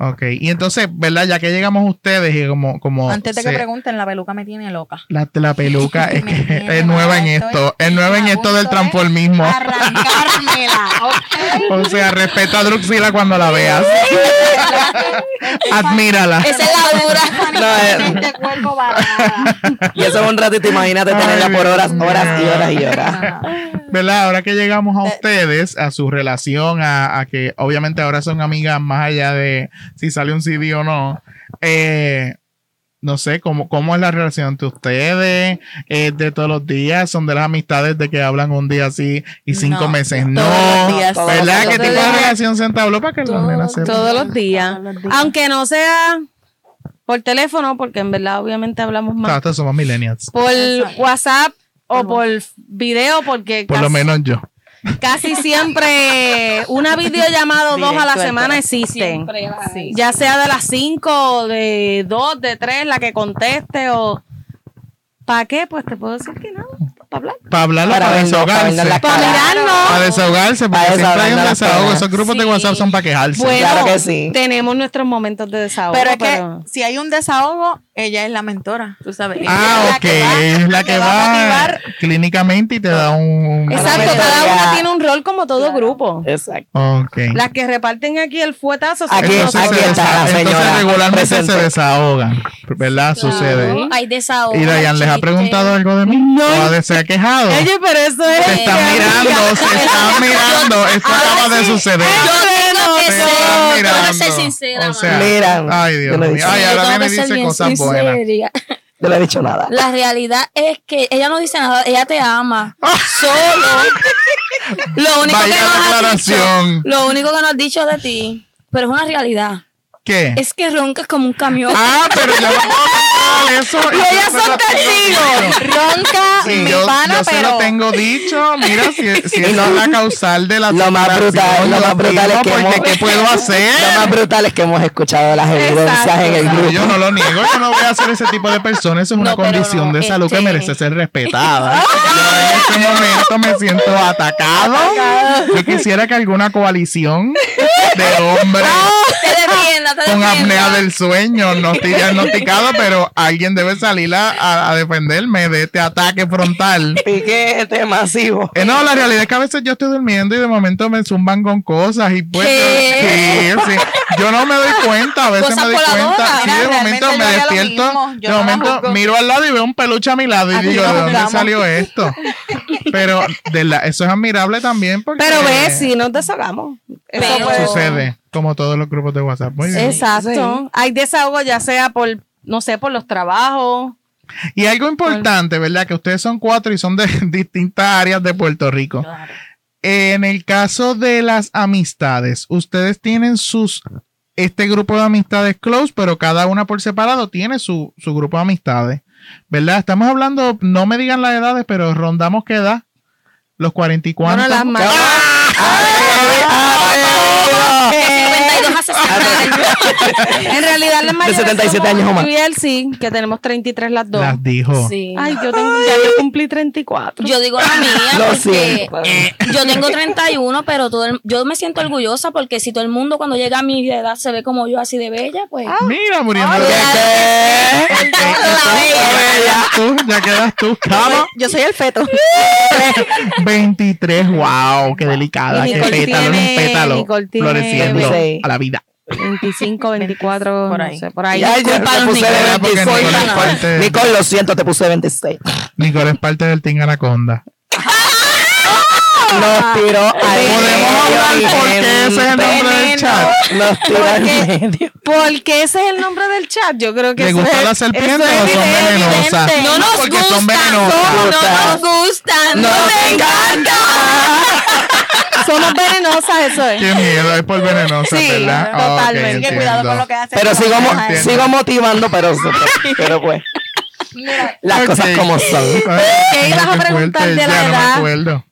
Ok, y entonces, ¿verdad? Ya que llegamos a ustedes y como... como Antes de que se- pregunten, la peluca me tiene loca. la, la peluca [laughs] es, es nueva en esto, estoy es nueva en esto del de transformismo. Arrancármela. [laughs] O sea, respeta a Druxila cuando la veas. [laughs] Admírala. Esa es la dura. No, eh. Este cuerpo. Y eso es un ratito, imagínate tenerla Ay, por horas, horas y horas y horas. ¿Verdad? Ahora que llegamos Eh. a ustedes, a su relación, a, a que obviamente ahora son amigas más allá de si sale un CD o no. eh, no sé, ¿cómo, ¿cómo es la relación entre ustedes? ¿Es de todos los días? ¿Son de las amistades de que hablan un día así y cinco No, meses no? todos los días. ¿Verdad? Todos ¿Qué tipo de relación se entabló para que nenas? Todos los días. Todos los días. Aunque no sea por teléfono, porque en verdad obviamente hablamos más. Nosotros somos millennials. Por. WhatsApp o Por por video, porque Por lo menos yo. Casi siempre una videollamada o dos a la semana existen. Sí. Ya sea de las cinco, de dos, de tres, la que conteste o... ¿Para qué? Pues te puedo decir que no. para hablar. Para hablarlo, Para para, para desahogarse. Para cara. mirarnos. Para desahogarse, porque Para siempre hay un desahogo. Esos grupos de. WhatsApp son para quejarse. Bueno, Claro que sí. tenemos nuestros momentos de desahogo. Pero es que pero- si hay un desahogo, ella es la mentora, tú sabes. Ella Ah, es la ok. que va- es la que a va clínicamente y te da un... Exacto, cada una tiene un rol como todo grupo. Exacto. Las que reparten aquí el fuetazo Aquí- nosotros. aquí se está la señora entonces regularmente presente. se desahogan, ¿verdad? Sucede. Hay desahogo. ¿Y Dayan les ha preguntado algo de mí? No. ¿O se ha quejado? Oye, pero eso es. Se están [laughs] mirando, se están mirando. Esto acaba de suceder. Yo no he mío. dicho Ay, Yo ahora tengo viene y que ser dice bien cosas buenas. sincera. Yo no he dicho nada. La realidad es que ella no dice nada, ella te ama. [laughs] Solo. Lo único, que nos has dicho, lo único que nos has dicho de ti, pero es una realidad, ¿Qué? es que roncas como un camión. Ah, pero ya [laughs] vamos [laughs] eso. Y ellas son testigos. Ronca, Sí, mi yo, pana, yo se pero lo tengo dicho. Mira, si, es la causal de la Lo más brutal, lo más brutal es que porque hemos- ¿qué puedo hacer? [laughs] Lo más brutal es que hemos escuchado las evidencias en el grupo. yo no lo niego, yo no voy a ser ese tipo de persona. Eso es una No, pero condición no, de salud que este- merece ser respetada. [laughs] Yo en este momento me siento atacado. Yo quisiera que alguna coalición de hombres Te con apnea del sueño no estoy diagnosticado, [laughs] pero alguien debe salir a, a- a defenderme de este ataque frontal. Piquete masivo. Eh, no, la realidad es que a veces yo estoy durmiendo y de momento me zumban con cosas y pues ¿Qué? sí, sí. Yo no me doy cuenta, a veces Cosas me doy cuenta, sí, de momento me despierto, de momento miro al lado y veo un peluche a mi lado y Aquí digo, ¿de dónde salió esto? Pero de la, eso es admirable también porque Pero ve, si nos desahogamos. Eso Pero- puede- sucede como todos los grupos de WhatsApp. Muy bien. Exacto. Hay desahogo ya sea por, no sé, por los trabajos. Y algo importante, ¿verdad? Que ustedes son cuatro y son de [laughs] distintas áreas de Puerto Rico. En el caso de las amistades, ustedes tienen sus este grupo de amistades close, pero cada una por separado tiene su, su grupo de amistades. ¿Verdad? Estamos hablando, no me digan las edades, pero rondamos qué edad. Los 44. Bueno, las más. De [laughs] [laughs] En realidad, las mayores 77 somos años o más. él sí, que tenemos 33 las dos. Las dijo. Sí. Ay, yo tengo, ya yo cumplí 34. Yo digo la mía [laughs] Lo porque siento. yo tengo 31, pero todo el- yo me siento orgullosa porque si todo el mundo cuando llega a mi edad se ve como yo así de bella, pues Mira, muriendo de ¿Qué? ya, tú, ya quedas tú, cama. yo soy el feto. 23, wow, qué delicada, Y qué Nicole pétalo, un tiene- pétalo Nicole tiene floreciendo 26. a la vida. 25, 24, [laughs] Por no ahí. sé, por ahí. Ya, ya, Culpa a te los puse niños. de Porque 26. Nicole es parte, Nicole, lo siento, te puse 26. Nicole es parte del Team Anaconda. Nos tiró al Podemos hablar medio, porque ese es el nombre del chat. Nos tiró al medio. Porque ese es el nombre del chat. Yo creo que ¿Le gustan es- las serpientes o son venenosas? no nos porque gustan, son venenosas. no nos gustan, No no te te encanta. Somos venenosas, eso es. Qué miedo, es por venenosa, Sí, ¿verdad? totalmente. Ok, Así que cuidado con lo que haces. Pero sigo, mo- Entiendo. sigo motivando, pero, [laughs] pero pues, las cosas como son. Ay, ¿Qué ibas a preguntar fuerte, de la ya no me edad? acuerdo.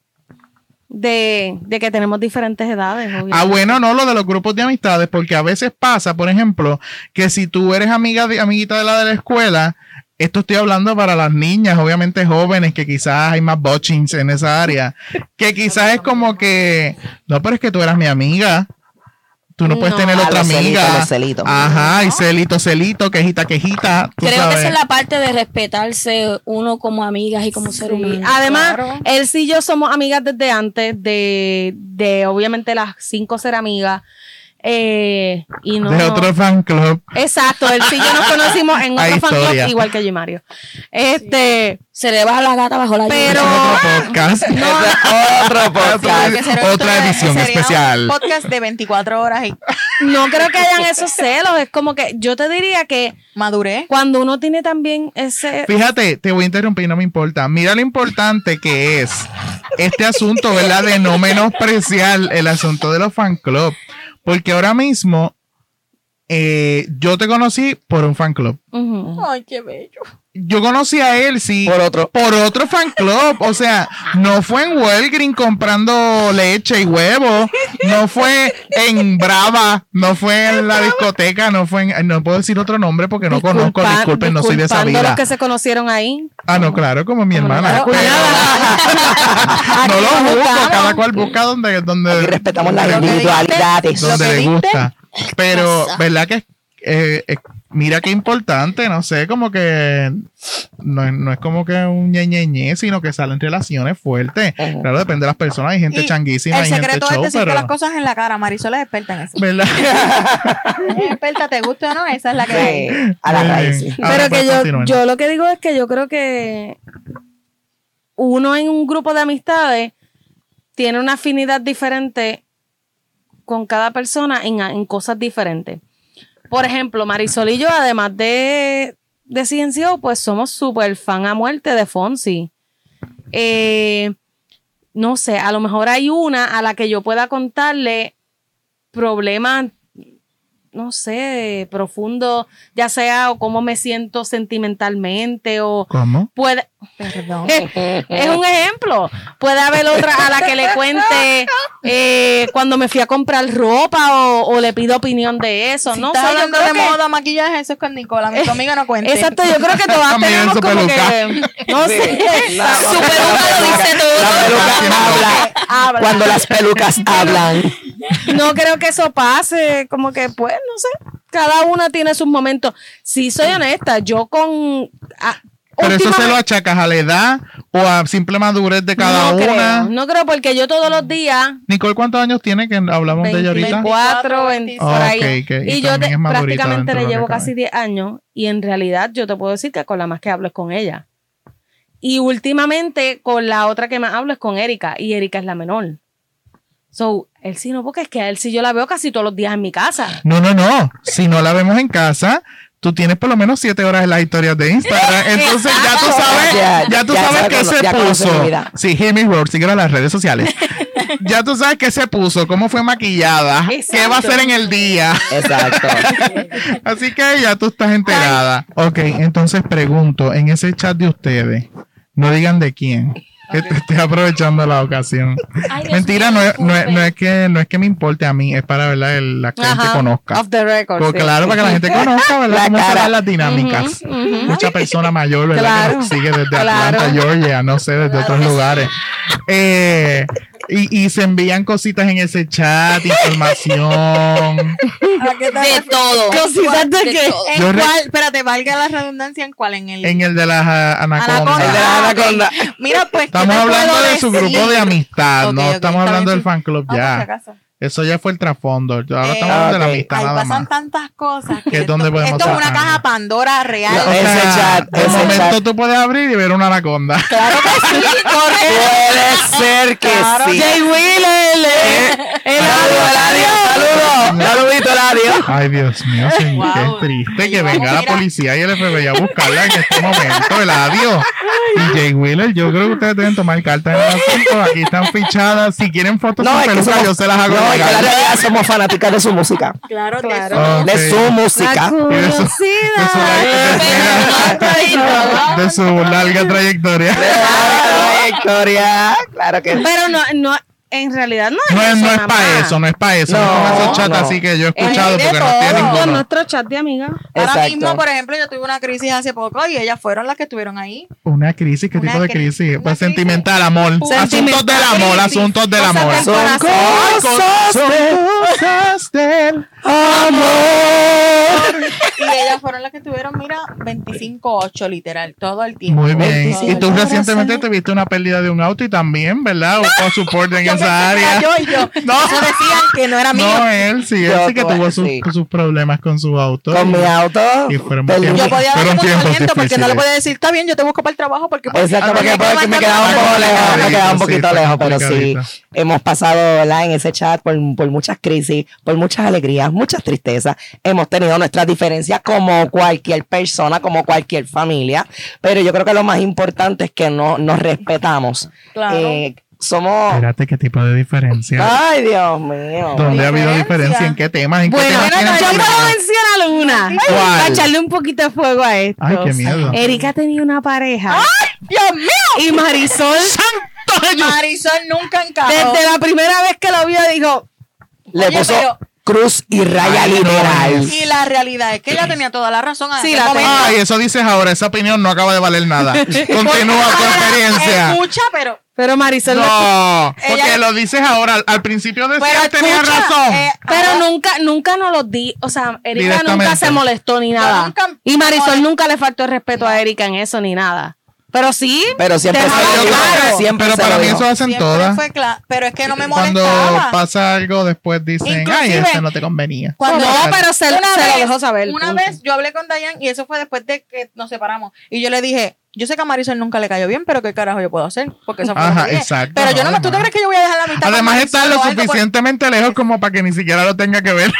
De, de que tenemos diferentes edades. Ah, obviamente. bueno, no, lo de los grupos de amistades, porque a veces pasa, por ejemplo, que si tú eres amiga de, amiguita de la de la escuela, esto estoy hablando para las niñas, obviamente jóvenes, que quizás hay más botchings en esa área, que [laughs] quizás es como que, no, pero es que tú eras mi amiga. Tú no puedes No. tener otra amiga. los celitos. Ajá, y celito, celito, quejita, quejita. tú Creo que esa es la parte de respetarse uno como amigas y como ser humano. Además, Claro. él sí y yo somos amigas desde antes de, de obviamente las cinco ser amigas. Eh, y no, De otro fan club. Exacto, él sí y yo nos [laughs] conocimos en otro fan club, igual que yo y Mario. Este, Se le baja la gata bajo la Pero- lluvia. Otro podcast. [laughs] Otro Otra edición sería especial. Un podcast de 24 horas y [laughs] no creo que hayan esos celos. Es como que yo te diría que maduré. cuando uno tiene también ese. Fíjate, te voy a interrumpir, no me importa. Mira lo importante que es este asunto, ¿verdad? De no menospreciar el asunto de los fan club. Porque ahora mismo eh, yo te conocí por un fan club. Ay, qué bello. Yo conocí a Elsie Por otro. por otro fan club. O sea, no fue en Walgreens comprando leche y huevos. No fue en Brava. No fue en la discoteca. No fue en. No puedo decir otro nombre porque no conozco. Disculpen, no soy de esa vida. los que se conocieron ahí. Ah, no, claro, como mi hermana. Claro, no [laughs] lo busco. Cada cual busca donde. donde Aquí respetamos las donde- individualidades. Donde le gusta. Pero. ¿verdad que eh, eh, mira qué importante, no sé, como que no, es- no es como que un ñeñeñe, sino que salen relaciones fuertes. Claro, depende de las personas, hay gente Y changuísima, El hay gente secreto es show, decir pero... las cosas en la cara. Marisol es experta en eso. ¿Verdad? [laughs] Es [laughs] experta, te gusta o no, esa es la que hay. A la raíz. sí. Ahora Pero puedes que yo, continuar. yo lo que digo es que yo creo que uno en un grupo de amistades tiene una afinidad diferente con cada persona en, en cosas diferentes. Por ejemplo, Marisol y yo, además de, de pues somos súper fan a muerte de Fonsi. Eh, no sé, a lo mejor hay una a la que yo pueda contarle problemas no sé, profundo, ya sea o cómo me siento sentimentalmente o ¿Cómo? puede Perdón. [laughs] es un ejemplo. Puede haber otra a la que le cuente eh, cuando me fui a comprar ropa o, o le pido opinión de eso. Si no estás sé, yo hablando de que- moda, maquillaje, eso es con Nicola. Mi amiga no cuenta. Exacto, yo creo que todas tenemos su como peluca. que no sé. La- Su peluca lo dice La todo. peluca habla. Habla. Cuando las pelucas hablan. No creo que eso pase, como que pues, no sé, cada una tiene sus momentos. Si soy honesta, yo con... ah, Pero eso se lo achacas a la edad o a simple madurez de cada no una. Creo, no creo, porque yo todos los días Nicole, ¿cuántos años tiene que hablamos de ella ahorita? 24, 24, 20, por Ah. Y Y yo te- prácticamente le llevo casi cabe. 10 años y en realidad yo te puedo decir que con la más que hablo es con ella. Y últimamente con la otra que más hablo es con Erika y Erika es la menor. So, él sí no, porque es que a él sí yo la veo casi todos los días en mi casa. No, no, no. Si no la vemos en casa, tú tienes por lo menos siete horas en las historias de Instagram. Entonces ya tú sabes, Ya, ya tú ya sabes sabe qué se ya puso. Sí, Jimmy Road, síguelo en las redes sociales. [laughs] ya tú sabes qué se puso, cómo fue maquillada, qué va a hacer en el día. Exacto. [laughs] Así que ya tú estás enterada. Ok, entonces pregunto, en ese chat de ustedes, no digan de quién. [laughs] Que te estoy aprovechando la ocasión. Ay, Mentira, no es, no, es, disculpe. no es que, no es que me importe a mí, es para ¿verdad? El- la que la gente conozca. Off the record. Pues sí. claro, para que la gente conozca, [laughs] ¿verdad? La Cómo las dinámicas. Mucha persona mayor, ¿verdad? Claro. Que nos sigue desde Claro. Atlanta, Georgia, no sé, desde otros lugares. Eh, y, y se envían cositas en ese chat, información. ¿A qué te De todo. Cositas de De. ¿En Yo re- cuál? Espérate, valga la redundancia, ¿en cuál? En el... En el de las ah, anacondas. El de Ah. Mira, pues, ¿qué Estamos hablando de su grupo de amistad, no estamos hablando del fan club Ah, por si ya. Eso ya fue el trasfondo. Ahora Eh, estamos hablando de la amistad Ahí nada pasan más. tantas cosas. ¿Que dónde esto, podemos esto es una caja Pandora real. O Ese chat, de ese momento chat. tú puedes abrir y ver una anaconda. [laughs] Claro que sí. [laughs] Puede ser que Claro. sí. Jay Wheeler, el Saludos, Eladio. Saludos. Saludito, Eladio. Ay, Dios mío, señor, Wow. qué triste que venga la policía y el FBI a buscarla en este momento, el adiós. Y Jay Wheeler, yo creo que ustedes deben tomar cartas en el asunto. Aquí están fichadas. Si quieren fotos No, con es que peluca, somos, yo se las hago no, es que llegar. la realidad somos fanáticas de su música. Claro, de Claro. De su música. De su- de su larga- de su larga trayectoria. Claro que sí. Pero no, no, en realidad no es No es, eso no es para eso, no es para eso. No, No, esos chats no. así que yo he Es escuchado porque no todo. ninguno. nuestro chat de amigas. Ahora mismo, por ejemplo, yo tuve una crisis hace poco y ellas fueron las que estuvieron ahí. Una crisis, ¿qué Una tipo de cri- crisis? Pues sentimental, amor. Asuntos del amor, asuntos del amor. Son cosas Son de cosas del amor. Y ellas fueron las que tuvieron, mira, 25-8 literal, todo el tiempo. Muy bien. 25 Y tú recientemente corazones. tuviste una pérdida de un auto y también, ¿verdad? Buscó [laughs] soporte en Yo y yo. [laughs] No. Eso decían que no era mío. No, él sí, él Yo sí que tuvo sus, sí. sus problemas con su auto. Con mi auto. Y fueron tiempos- yo podía tiempos aliento porque no le podía decir, está bien, yo te busco para el trabajo porque pues, Exacto, porque, porque me quedaba un poco lejos, me quedaba un poquito lejos, pero sí, hemos pasado ¿verdad? en ese chat por, por muchas crisis, por muchas alegrías, muchas tristezas. Hemos tenido nuestras diferencias como cualquier persona, como cualquier familia, pero yo creo que lo más importante es que no, nos respetamos. Claro. Eh, somos. Espérate, ¿qué tipo de diferencia? Ay, Dios mío. ¿Dónde ha habido diferencia. ¿En qué temas? ¿En qué Bueno, temas tienen yo puedo mencionar una. ¿Cuál? Para echarle un poquito de fuego a esto. Ay, qué miedo. Erika tenía una pareja. Dios mío. Y Marisol, ¡Santo! Marisol nunca encajó. desde la primera vez que lo vio, dijo: Le Oye, puso pero- cruz y raya Ay, no, literal. Y la realidad es que ella tenía toda la razón. Sí, la. Ay, eso dices ahora. Esa opinión no acaba de valer nada. [laughs] Continúa tu experiencia. Escucha, pero. Pero Marisol no. Porque Ella- lo dices ahora. Al- principio pero decías que tenías escucha, razón. eh, Pero ahora- nunca, nunca nos lo di, o sea, Erika nunca se molestó ni nada. nunca y Marisol nunca le faltó el respeto a Erika en eso ni nada. Pero sí, Pero siempre Te se lo dijo. claro. Siempre pero se para lo mí dijo. eso hacen siempre todas. fue claro. Pero es que no me Cuando molestaba. pasa algo, después dicen, ay, Inclusive, ese no te convenía. Cuando no, pero se, Una se vez- lo dejó saber. Una punto. vez yo hablé con Dayan y eso fue después de que nos separamos. Y yo le dije, yo sé que a Marisol nunca le cayó bien, pero ¿qué carajo yo puedo hacer? Porque eso fue lo Ajá, que exacto, Pero yo no me, ¿tú te crees que yo voy a dejar la mitad? Además Marisol está lo por- suficientemente lejos como para que ni siquiera lo tenga que ver.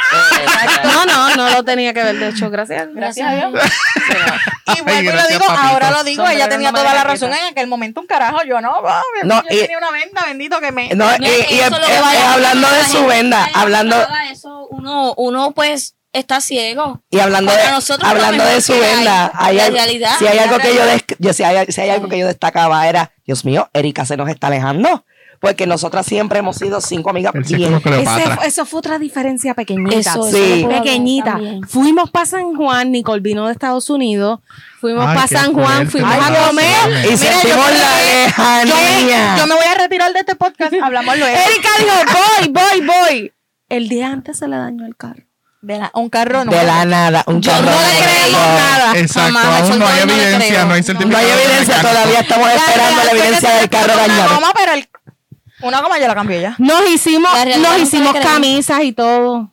No, no, no lo tenía que ver, de hecho, gracias. Gracias a Dios. Y vuelvo y lo digo, papito. ahora lo digo, ella tenía toda la razón en aquel momento, un carajo, yo no, va, No, yo y- tenía una venda, bendito que me... No, No, y, y- y- hablando de su venda, hablando, Eso, uno, uno pues está ciego. y hablando de, nosotros hablando de su hay, venda, hay realidad, si hay algo que yo, realidad. des- yo si hay, si hay algo que yo destacaba era, Dios mío, Erika se nos está alejando, porque nosotras siempre hemos sido cinco amigas bien. Ese- eso fue otra diferencia pequeñita. Eso, eso Sí. lo puedo pequeñita. también. Fuimos para San Juan, Nicole vino de Estados Unidos. Fuimos para San Juan, fuimos Ay, a comer. Y Mira, sentimos yo- la yo, lejanía. me, yo me voy a retirar de este podcast, hablamos luego. Erika dijo, voy, voy, voy. El día antes se le dañó el carro. De la- un carro no. de la nada, un Yo carro no le creemos nada. Exacto, Jamás, aún no hay evidencia, no hay No. certificado. No hay evidencia, todavía estamos La esperando la evidencia se del carro dañado. Una goma, pero el- una goma yo la cambié ya. Nos hicimos, nos hicimos camisas y todo.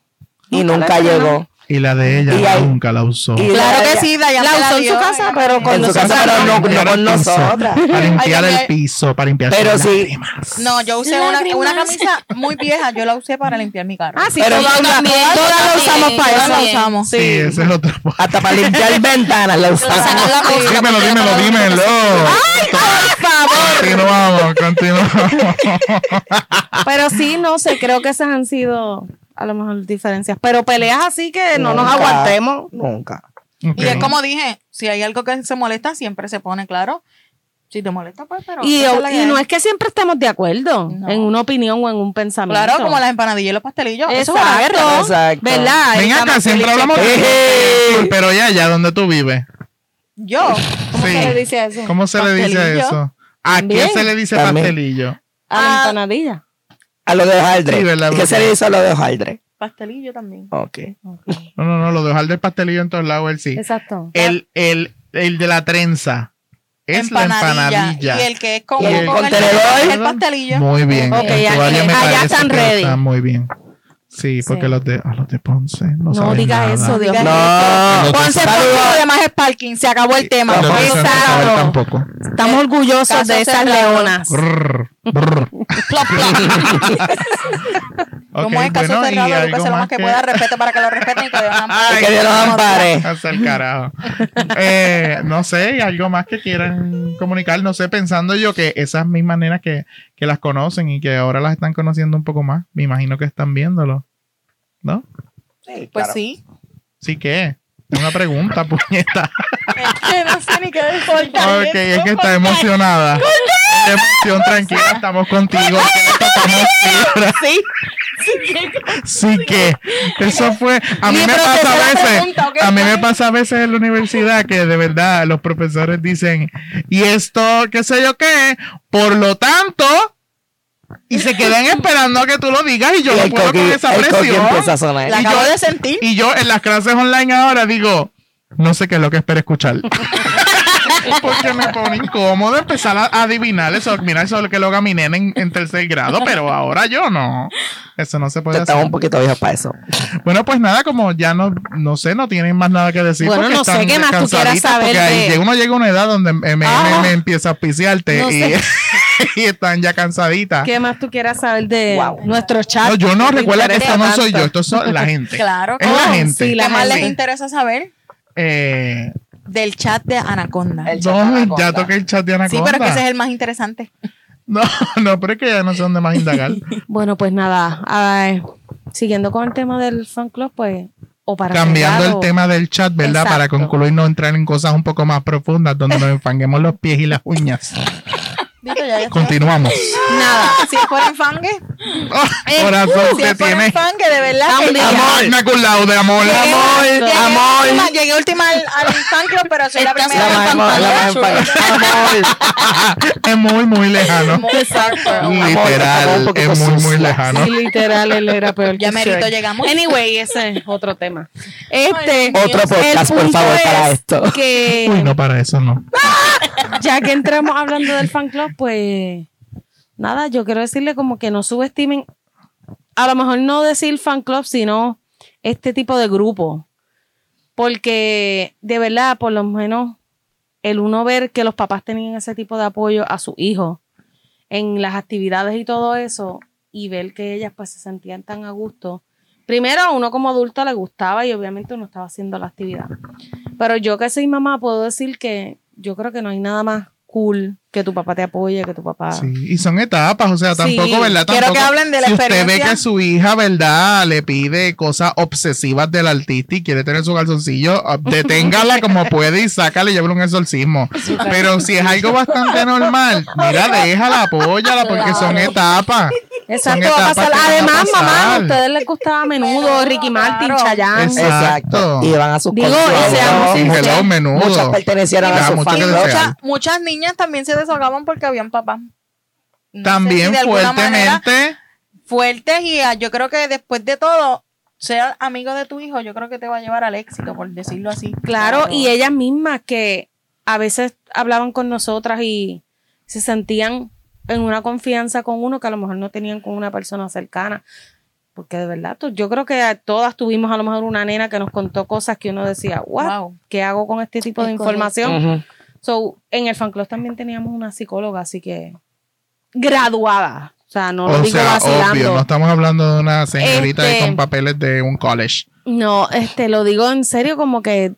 Y Nunca nunca le llegó. Y la de ella Y nunca la usó. y Claro la- que sí, La me usó en dio, su casa, pero con En su nosotras casa, pero no, Para no con limpiar el piso, nosotras. Para limpiar Ay, el yo- piso, para limpiar Pero sus sí. lágrimas. No, yo usé una, una camisa muy vieja, yo la usé para limpiar mi carro. Ah, sí, Pero todas, la- también, todas yo la también, usamos para eso. la usamos. Sí, ese es otro. Hasta para limpiar [laughs] ventanas la la usamos. Dímelo, dímelo, la dímelo. Por favor. Continuamos, continuamos. [laughs] Pero sí, no sé, creo que esas han sido a lo mejor diferencias. Pero peleas así que no nos aguantemos. Nunca. Y es como dije, si hay algo que se molesta, siempre se pone claro. Si te molesta, pues, pero. Y, no es que siempre estemos de acuerdo No. en una opinión o en un pensamiento. Claro, como las empanadillas y los pastelillos. Eso es una Exacto. guerra. Exacto. ¿Verdad? Ven acá, siempre hablamos de pero ya, ya, ¿dónde tú vives? Yo. ¿Cómo Sí. se le dice eso? ¿Cómo se le dice Pastelillo. eso? ¿A qué se le dice También. pastelillo? A la Ah. empanadilla. A lo de hojaldre. Sí, ¿verdad? ¿Qué se le dice a lo de hojaldre? Pastelillo también. Ok. No, no, no, lo de del pastelillo en todos lados, él sí. Exacto. El, el, el de la trenza es la empanadilla. Y el que es como el con contenedor. el, el pastelillo. Muy bien. Ok, En tu ya- área me allá parece están ready. están muy bien. Sí, porque Sí. los de a los de Ponce no, No digas nada. eso, Dios Diga mío. No. De Ponce Ponce, lo demás es parking. Se acabó el tema. no Exacto. tampoco. Estamos orgullosos Caso de esas cerrado. leonas. Plop, plop. Como es caso bueno, cerrado, lo más que pueda, respete para que lo respeten y que Dios Que nos ampare. Hasta el carajo. Eh, no sé, y algo más que quieran comunicar. No sé, pensando yo que esas mismas nenas que, que las conocen y que ahora las están conociendo un poco más, me imagino que están viéndolo. ¿No? Sí, Pues claro. sí. Sí que. Es una pregunta, [laughs] puñeta. Es que no sé ni qué decir. Ok, es que está emocionada. De emoción, tranquila, estamos contigo. Sí. [laughs] Sí que. Eso fue. A mí me pasa a veces. A mí me pasa a veces en la universidad que de verdad los profesores dicen, y esto, qué sé yo qué, por lo tanto. Y se quedan [laughs] esperando a que tú lo digas y yo Y no puedo coqui, con esa presión. empieza a sonar. La Y acabo yo- de sentir. Y yo en las clases online ahora digo, no sé qué es lo que espero escuchar. [laughs] [laughs] Porque me pone incómodo empezar a, adivinar eso. Mira, eso es lo que lo haga mi nena en, en tercer grado, pero ahora yo no. Eso no se puede Estamos hacer. un poquito viejos para eso. Bueno, pues nada, como ya no, no sé, no tienen más nada que decir. Bueno, no sé qué más tú quieras saber Porque ahí de- llega- uno llega a una edad donde me, me- Ah. me- me empieza a auspiciarte No [laughs] y, están ya cansaditas. ¿Qué más tú quieras saber de Wow. nuestro chat? No, yo no, recuerda que esto no soy yo, esto es la [laughs] gente. Claro. Es la gente. sí, la ¿Qué más les interesa saber? Eh, Del chat de Anaconda. El chat no, de Anaconda. ya toqué el chat de Sí, Anaconda. pero es que ese es el más interesante. [laughs] No, no, pero es que ya no sé dónde más indagar. [laughs] Bueno, pues nada, ay, siguiendo con el tema del fan club, pues, o para Cambiando el o- tema del chat, ¿verdad? Para Exacto. concluir, no entrar en cosas un poco más profundas donde nos enfanguemos los pies y las uñas. [laughs] Ya, ya Continuamos. Nada. Si fuera enfangue, Oh, corazón, si fuera tiene enfangue, de verdad que Amor. amor inmaculado de amor. Llegué- amor. última- Llegué última al, al fan club, pero soy la primera. La en más- la. Amor. [laughs] es muy, muy lejano. Exacto. Amor, Literal, es muy, muy lejano. Sí, literal, él era peor Ya merito llegamos. Anyway, ese es otro tema. Este, Otro podcast, el por punto favor, para es esto. Que Uy, no, para eso no. [laughs] ya que entramos hablando del fan club, pues nada, yo quiero decirle como que no subestimen, a lo mejor no decir fan club, sino este tipo de grupo. Porque de verdad, por lo menos, el uno ver que los papás tenían ese tipo de apoyo a sus hijos en las actividades y todo eso, y ver que ellas pues se sentían tan a gusto. Primero, a uno como adulto le gustaba y obviamente uno estaba haciendo la actividad. Pero yo que soy mamá puedo decir que yo creo que no hay nada más cool que tu papá te apoye, que tu papá... Sí, y son etapas, o sea, Sí. tampoco, ¿verdad? Quiero Tampoco, que hablen de la si usted ve experiencia. que su hija, ¿verdad? Le pide cosas obsesivas del artista y quiere tener su calzoncillo, ah, [laughs] deténgala como puede y sácale y llévele un exorcismo. [laughs] Pero si es algo bastante normal, [laughs] mira, déjala, apóyala, porque son etapas. Exacto, va a pasar. a Además, mamá, a ustedes les gustaba a menudo Ricky Martin, claro. Chayanne. Exacto. Y van a sus Digo, hello menudo. Muchas pertenecieron a su desear. Muchas, muchas niñas también se desahogaban porque habían papás. No También manera fuertemente. fuertes y ah, yo creo que después de todo, ser amigo de tu hijo, yo creo que te va a llevar al éxito, por decirlo así. Claro, y ellas mismas que a veces hablaban con nosotras y se sentían en una confianza con uno que a lo mejor no tenían con una persona cercana. Porque de verdad, tú- yo creo que todas tuvimos a lo mejor una nena que nos contó cosas que uno decía, Wow. ¿qué hago con este tipo de correcto. información? Ujú. So, en el fan club también teníamos una psicóloga, así que graduada. O sea, no lo O digo sea, vacilando. obvio, no estamos hablando de una señorita Este- con papeles de un college. No, este, lo digo en serio, como que,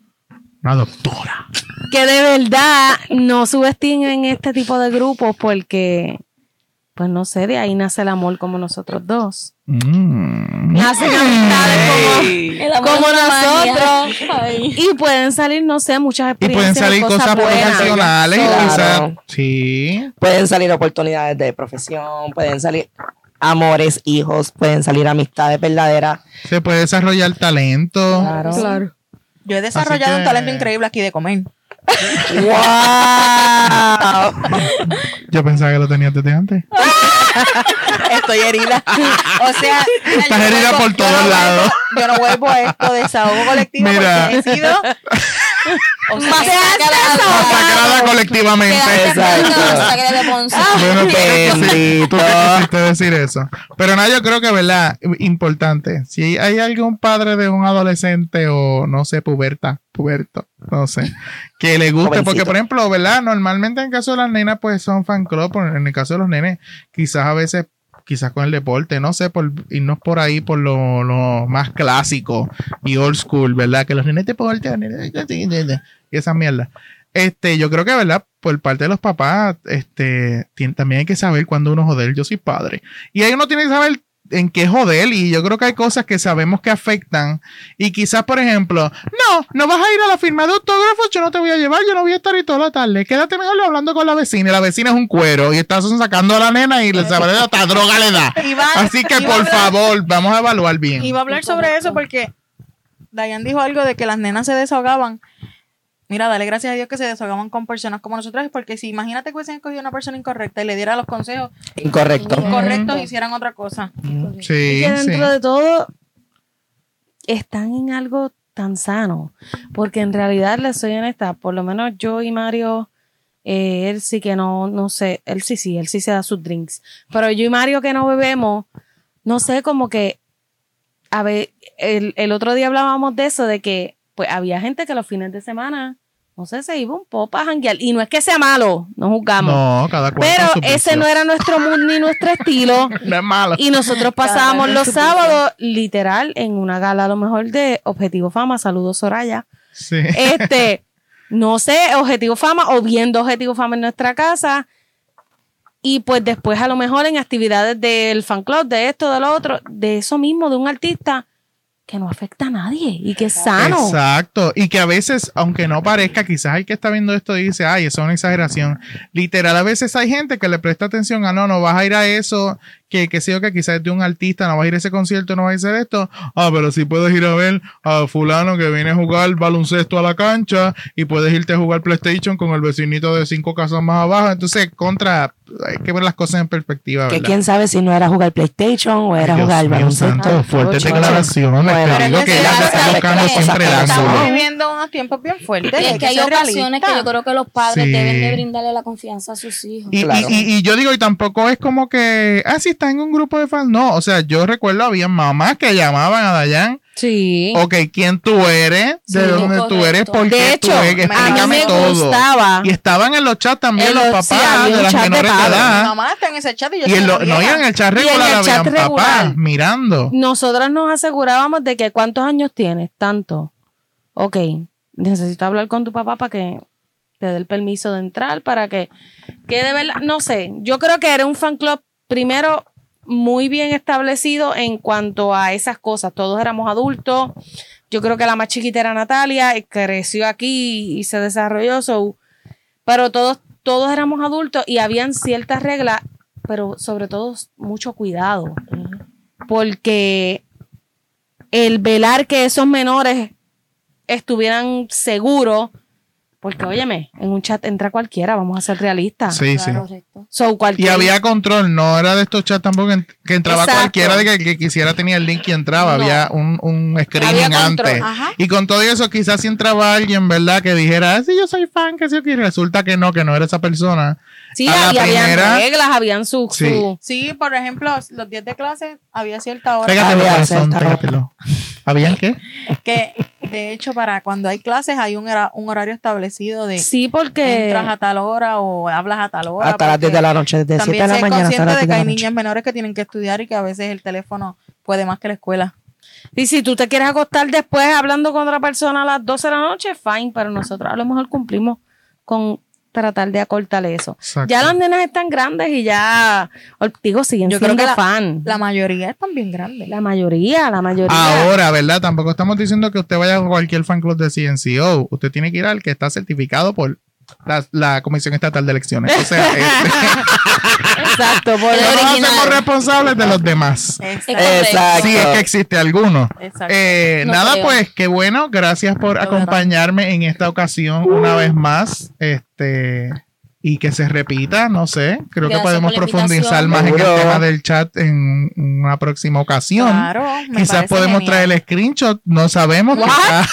Una doctora. que de verdad no subestimen este tipo de grupos porque, pues no sé, de ahí nace el amor como nosotros dos. Mm. Nacen amistades como, nosotros. Y pueden salir, no sé, muchas Y experiencias. pueden salir cosas buenas. profesionales. Quizás. Claro. Sí. Pueden salir oportunidades de profesión, pueden salir amores, hijos, pueden salir amistades verdaderas. Se puede desarrollar talento. Claro. Claro. Yo he desarrollado que- un talento increíble aquí de comer. ¡Wow! Yo pensaba que lo tenías desde antes. [laughs] Estoy herida. O sea, Estás herida por todos lados. Yo no vuelvo a esto de desahogo colectivo Mira. porque he sido o sea, Masacrada colectivamente. Bueno, tú quisiste- decir eso. Pero no, yo creo que, ¿verdad? Importante. Si hay algún padre de un adolescente o, no sé, puberta, puberto, no sé, que le guste, porque, por ejemplo, ¿verdad? Normalmente en el caso de las nenas, pues son fan club, pero en el caso de los nenes, quizás a veces, quizás con el deporte, no sé, por irnos por ahí por lo, más clásico y old school, ¿verdad? Que los nenes deporte, y esa mierda. Este, yo creo que, ¿verdad? Por parte de los papás, este, también hay que saber cuándo uno joder. Yo soy padre. Y ahí uno tiene que saber en qué joder. Y yo creo que hay cosas que sabemos que afectan. Y quizás, por ejemplo, no, no vas a ir a la firma de autógrafos, yo no te voy a llevar, yo no voy a estar ahí toda la tarde. Quédate mejor hablando con la vecina. Y la vecina es un cuero. Y estás sacando a la nena y le hasta [laughs] droga le da. Así que, por hablar- favor, vamos a evaluar bien. Iba a hablar sobre eso porque Dayan dijo algo de que las nenas se desahogaban. Mira, dale gracias a Dios que se desahogaban con personas como nosotros, porque si imagínate que hubiesen escogido una persona incorrecta y le diera los consejos Incorrecto. incorrectos, hicieran otra cosa. Sí, Y que sí. dentro de todo están en algo tan sano. Porque en realidad, les soy honesta, por lo menos yo y Mario, eh, él sí que no, no sé, él sí, sí, él sí se da sus drinks. Pero yo y Mario que no bebemos, no sé, como que, a ver, el, el otro día hablábamos de eso, de que pues había gente que los fines de semana, no sé, se iba un poco a janguear. Y no es que sea malo, no juzgamos. No, cada cual pero con su ese no era nuestro mood ni nuestro estilo. [laughs] No es malo. Y nosotros pasábamos Cada los sábados, literal, en una gala a lo mejor de Objetivo Fama. Saludos, Soraya. Sí. Este, no sé, Objetivo Fama o viendo Objetivo Fama en nuestra casa. Y pues después a lo mejor en actividades del fan club, de esto, de lo otro, de eso mismo, de un artista que no afecta a nadie y que es sano. Exacto. Y que a veces, aunque no parezca, quizás el que está viendo esto dice, ay, eso es una exageración. Literal, a veces hay gente que le presta atención a, no, no vas a ir a eso, que, que sé yo, que quizás es de un artista, no vas a ir a ese concierto, no vas a hacer esto. Ah, pero sí puedes ir a ver a fulano que viene a jugar baloncesto a la cancha y puedes irte a jugar PlayStation con el vecinito de cinco casas más abajo. Entonces, contra, hay que ver las cosas en perspectiva. Que ¿verdad? quién sabe si no era jugar PlayStation o era Dios jugar mío baloncesto. santo, fuertes declaraciones. Bueno. te digo que es que ella ya se está sabes buscando que siempre el estamos Estamos ángulo. viviendo unos tiempos bien fuertes. Y es que hay ocasiones que yo creo que los padres Sí. deben de brindarle la confianza a sus hijos. Y, Claro. y- y- y yo digo, y tampoco es como que, ah, si está en un grupo de fans. No, o sea, yo recuerdo había mamás que llamaban a Dayan. Sí. Ok, ¿quién tú eres? ¿De Sí, dónde tú eres? correcto. ¿Por qué De tú hecho, eres? a mí Explícame me todo. gustaba. Y estaban en los chats también los los- papás sí, de las menores de, padres. Mi edad. mamá está en ese chat y yo Y en, lo- no, y en el chat regular el chat habían regular. papás mirando. Nosotras nos asegurábamos de que cuántos años tienes, tanto. Ok, necesito hablar con tu papá para que te dé el permiso de entrar, para que, que de verdad, no sé, yo creo que era un fan club primero muy bien establecido en cuanto a esas cosas. Todos éramos adultos. Yo creo que la más chiquita era Natalia, creció aquí y se desarrolló, so, pero todos, todos éramos adultos y habían ciertas reglas, pero sobre todo mucho cuidado porque el velar que esos menores estuvieran seguros, porque óyeme, en un chat entra cualquiera, vamos a ser realistas. Sí, sí. Claro, correcto. So, Y había control, no era de estos chats tampoco que entraba Exacto. cualquiera de que, que quisiera tenía el link y entraba. No. Había un, un screening Había antes. ajá. Y con todo eso, quizás si entraba alguien, ¿verdad? Que dijera, ah, sí, yo soy fan, que sí, o qué", y resulta que no, que no era esa persona. sí, a la y habían primera- reglas, habían su, Sí. su- Sí, por ejemplo, los días de clase había cierta hora Pégatelo, Había corazón, cierta pégatelo. ¿Habían qué? que, de hecho, para cuando hay clases hay un, un horario establecido de Sí, porque entras a tal hora o hablas a tal hora. Hasta las 10 de la noche, desde 7 También de la mañana hasta consciente las 10 de que de hay la noche. niñas menores que tienen que estudiar y que a veces el teléfono puede más que la escuela. y si tú te quieres acostar después hablando con otra persona a las 12 de la noche, fine, pero nosotros a lo mejor cumplimos con tratar de acortar eso. Exacto. Ya las nenas están grandes y ya, digo, siguen Yo creo siendo que la- fan. La mayoría están bien grandes. La mayoría, la mayoría. Ahora, ¿verdad? Tampoco estamos diciendo que usted vaya a cualquier fan club de CNCO. Usted tiene que ir al que está certificado por la, la Comisión Estatal de Elecciones. O sea, [laughs] este, Exacto, por El no nos hacemos responsables de los demás. Exacto. Exacto. Si es que existe alguno. Exacto. Eh, No nada, creo. pues, qué bueno. Gracias por acompañarme en esta ocasión una vez más. Este. Y que se repita, no sé. Creo que podemos profundizar más en el tema del chat en una próxima ocasión. Claro, me Quizás podemos genial. traer el screenshot, no sabemos. quizás-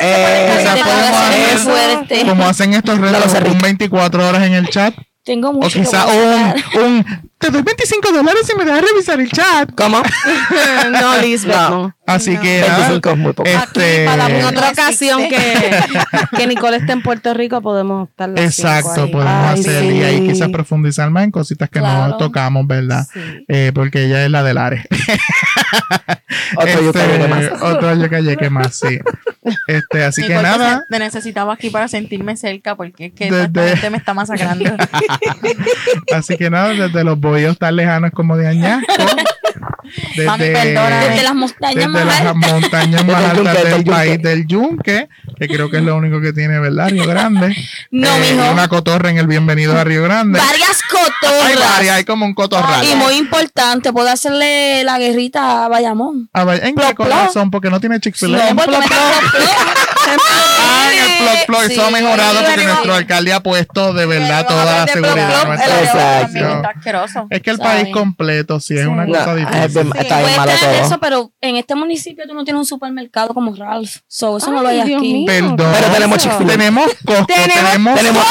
Eh, Quizás Te podemos hacer fuerte. como hacen estos retos, un 24 horas en el chat. Tengo O mucho que quizás mostrar. un, un, te doy 25 dólares y me dejas revisar el chat. ¿Cómo? [laughs] no, Lisbeth, No. no. Así No. que nada, 25 es muy poco. este, para En otra ocasión que, que Nicole esté en Puerto Rico podemos estar Exacto, ahí. podemos Ay, hacer sí. y ahí quizás profundizar más en cositas que no tocamos, ¿verdad? Sí. Eh, porque ella es la del Ares. Otro Este, de más. Otro yuca más, sí. Este, así que Nicole, nada, Te necesitaba aquí para sentirme cerca porque es que Desde- esta gente me está masacrando. [laughs] así que nada, desde los bohíos tan lejanos como de Añasco, [laughs] Mami. Desde las montañas desde más las altas. montañas más altas del país del Yunque, que creo que es lo único que tiene, ¿verdad? Río Grande. [laughs] No, Eh, mijo. Una cotorra en el bienvenido a Río Grande. Varias Hay varias, cotorras. hay como un cotorral. Y muy importante, puedo hacerle la guerrita a Bayamón. Ah, vaya, ¿En qué Plop, corazón? Porque no tiene. No, me [laughs] Ah, en el plot plot. Eso ha mejorado porque nuestro alcalde ha puesto de verdad toda la seguridad. plop, plop, Exacto. Es que el país completo sí es una No, cosa es difícil. está bien malo todo. eso, pero en este municipio tú no tienes un supermercado como Ralph. So, eso no lo hay aquí. mío. Perdón. Pero tenemos Chick-fil-A. Tenemos Costco, [laughs] tenemos Tenemos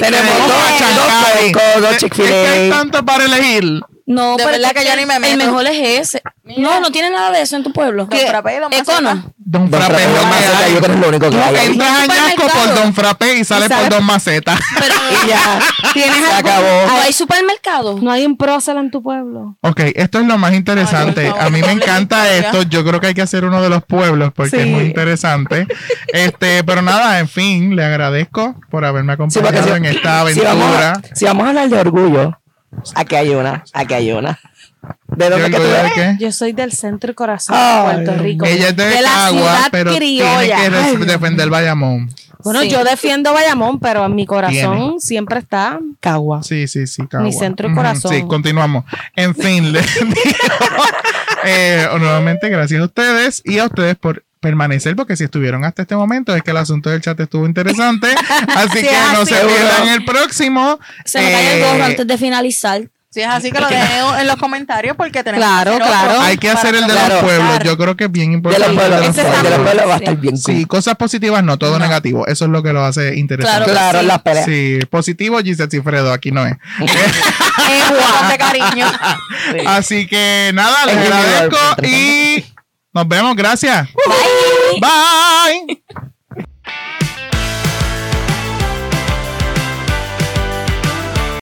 Tenemos, dos, que hay Chick-fil-A. tanto para elegir. No, De pero verdad es que yo ni me El meto. mejor es ese. Mira. No, no tiene nada de eso en tu pueblo. Don Frappé, Don Econo. Maceta. Don Frappé Don Maceta, yo creo que es lo único que hay. Entras a Ñasco por Supermercado. Don Frappé y sales por Don Maceta. [laughs] Pero Y ya. ¿Tienes Se algo? acabó. ¿no hay supermercado? No hay un prócer en tu pueblo. Ok, esto es lo más interesante. Ay, a mí me encanta esto. Yo creo que hay que hacer uno de los pueblos porque es muy interesante. [laughs] Este, pero nada, en fin, le agradezco por haberme Sí, acompañado si- en esta si vamos, aventura. a, si vamos a hablar de orgullo, aquí hay una, aquí hay una. ¿De ¿Qué dónde que tú eres? qué? Yo soy del centro y corazón de Puerto Rico. Ella es de, de la Cagua, ciudad pero criolla. tiene que defender Bayamón. Bueno, Sí. yo defiendo Bayamón, pero en mi corazón Tiene. siempre está. Cagua. Sí, sí, sí, Cagua. Mi centro y corazón. Sí, continuamos. En fin, les [laughs] digo, eh, nuevamente gracias a ustedes y a ustedes por permanecer, porque si estuvieron hasta este momento es que el asunto del chat estuvo interesante. [laughs] Así Sí, que no se es. pierdan el próximo. Se me cae el Eh, gorro antes de finalizar. Si es así que lo dejen en los comentarios porque tenemos Claro, que hacer otro claro. Hay que hacer el de Claro, los pueblos. claro. Yo creo que es bien De los importante. pueblos, Ese de los pueblos va a estar bien Sí, cool. cosas positivas no, todo negativo. Eso es lo que lo hace interesante. Claro Claro, sí. las peleas. Sí, positivo Giselle Cifredo, aquí no es. [laughs] Juan de cariño. Así que nada, les Es agradezco y nos vemos, gracias. Bye. Bye.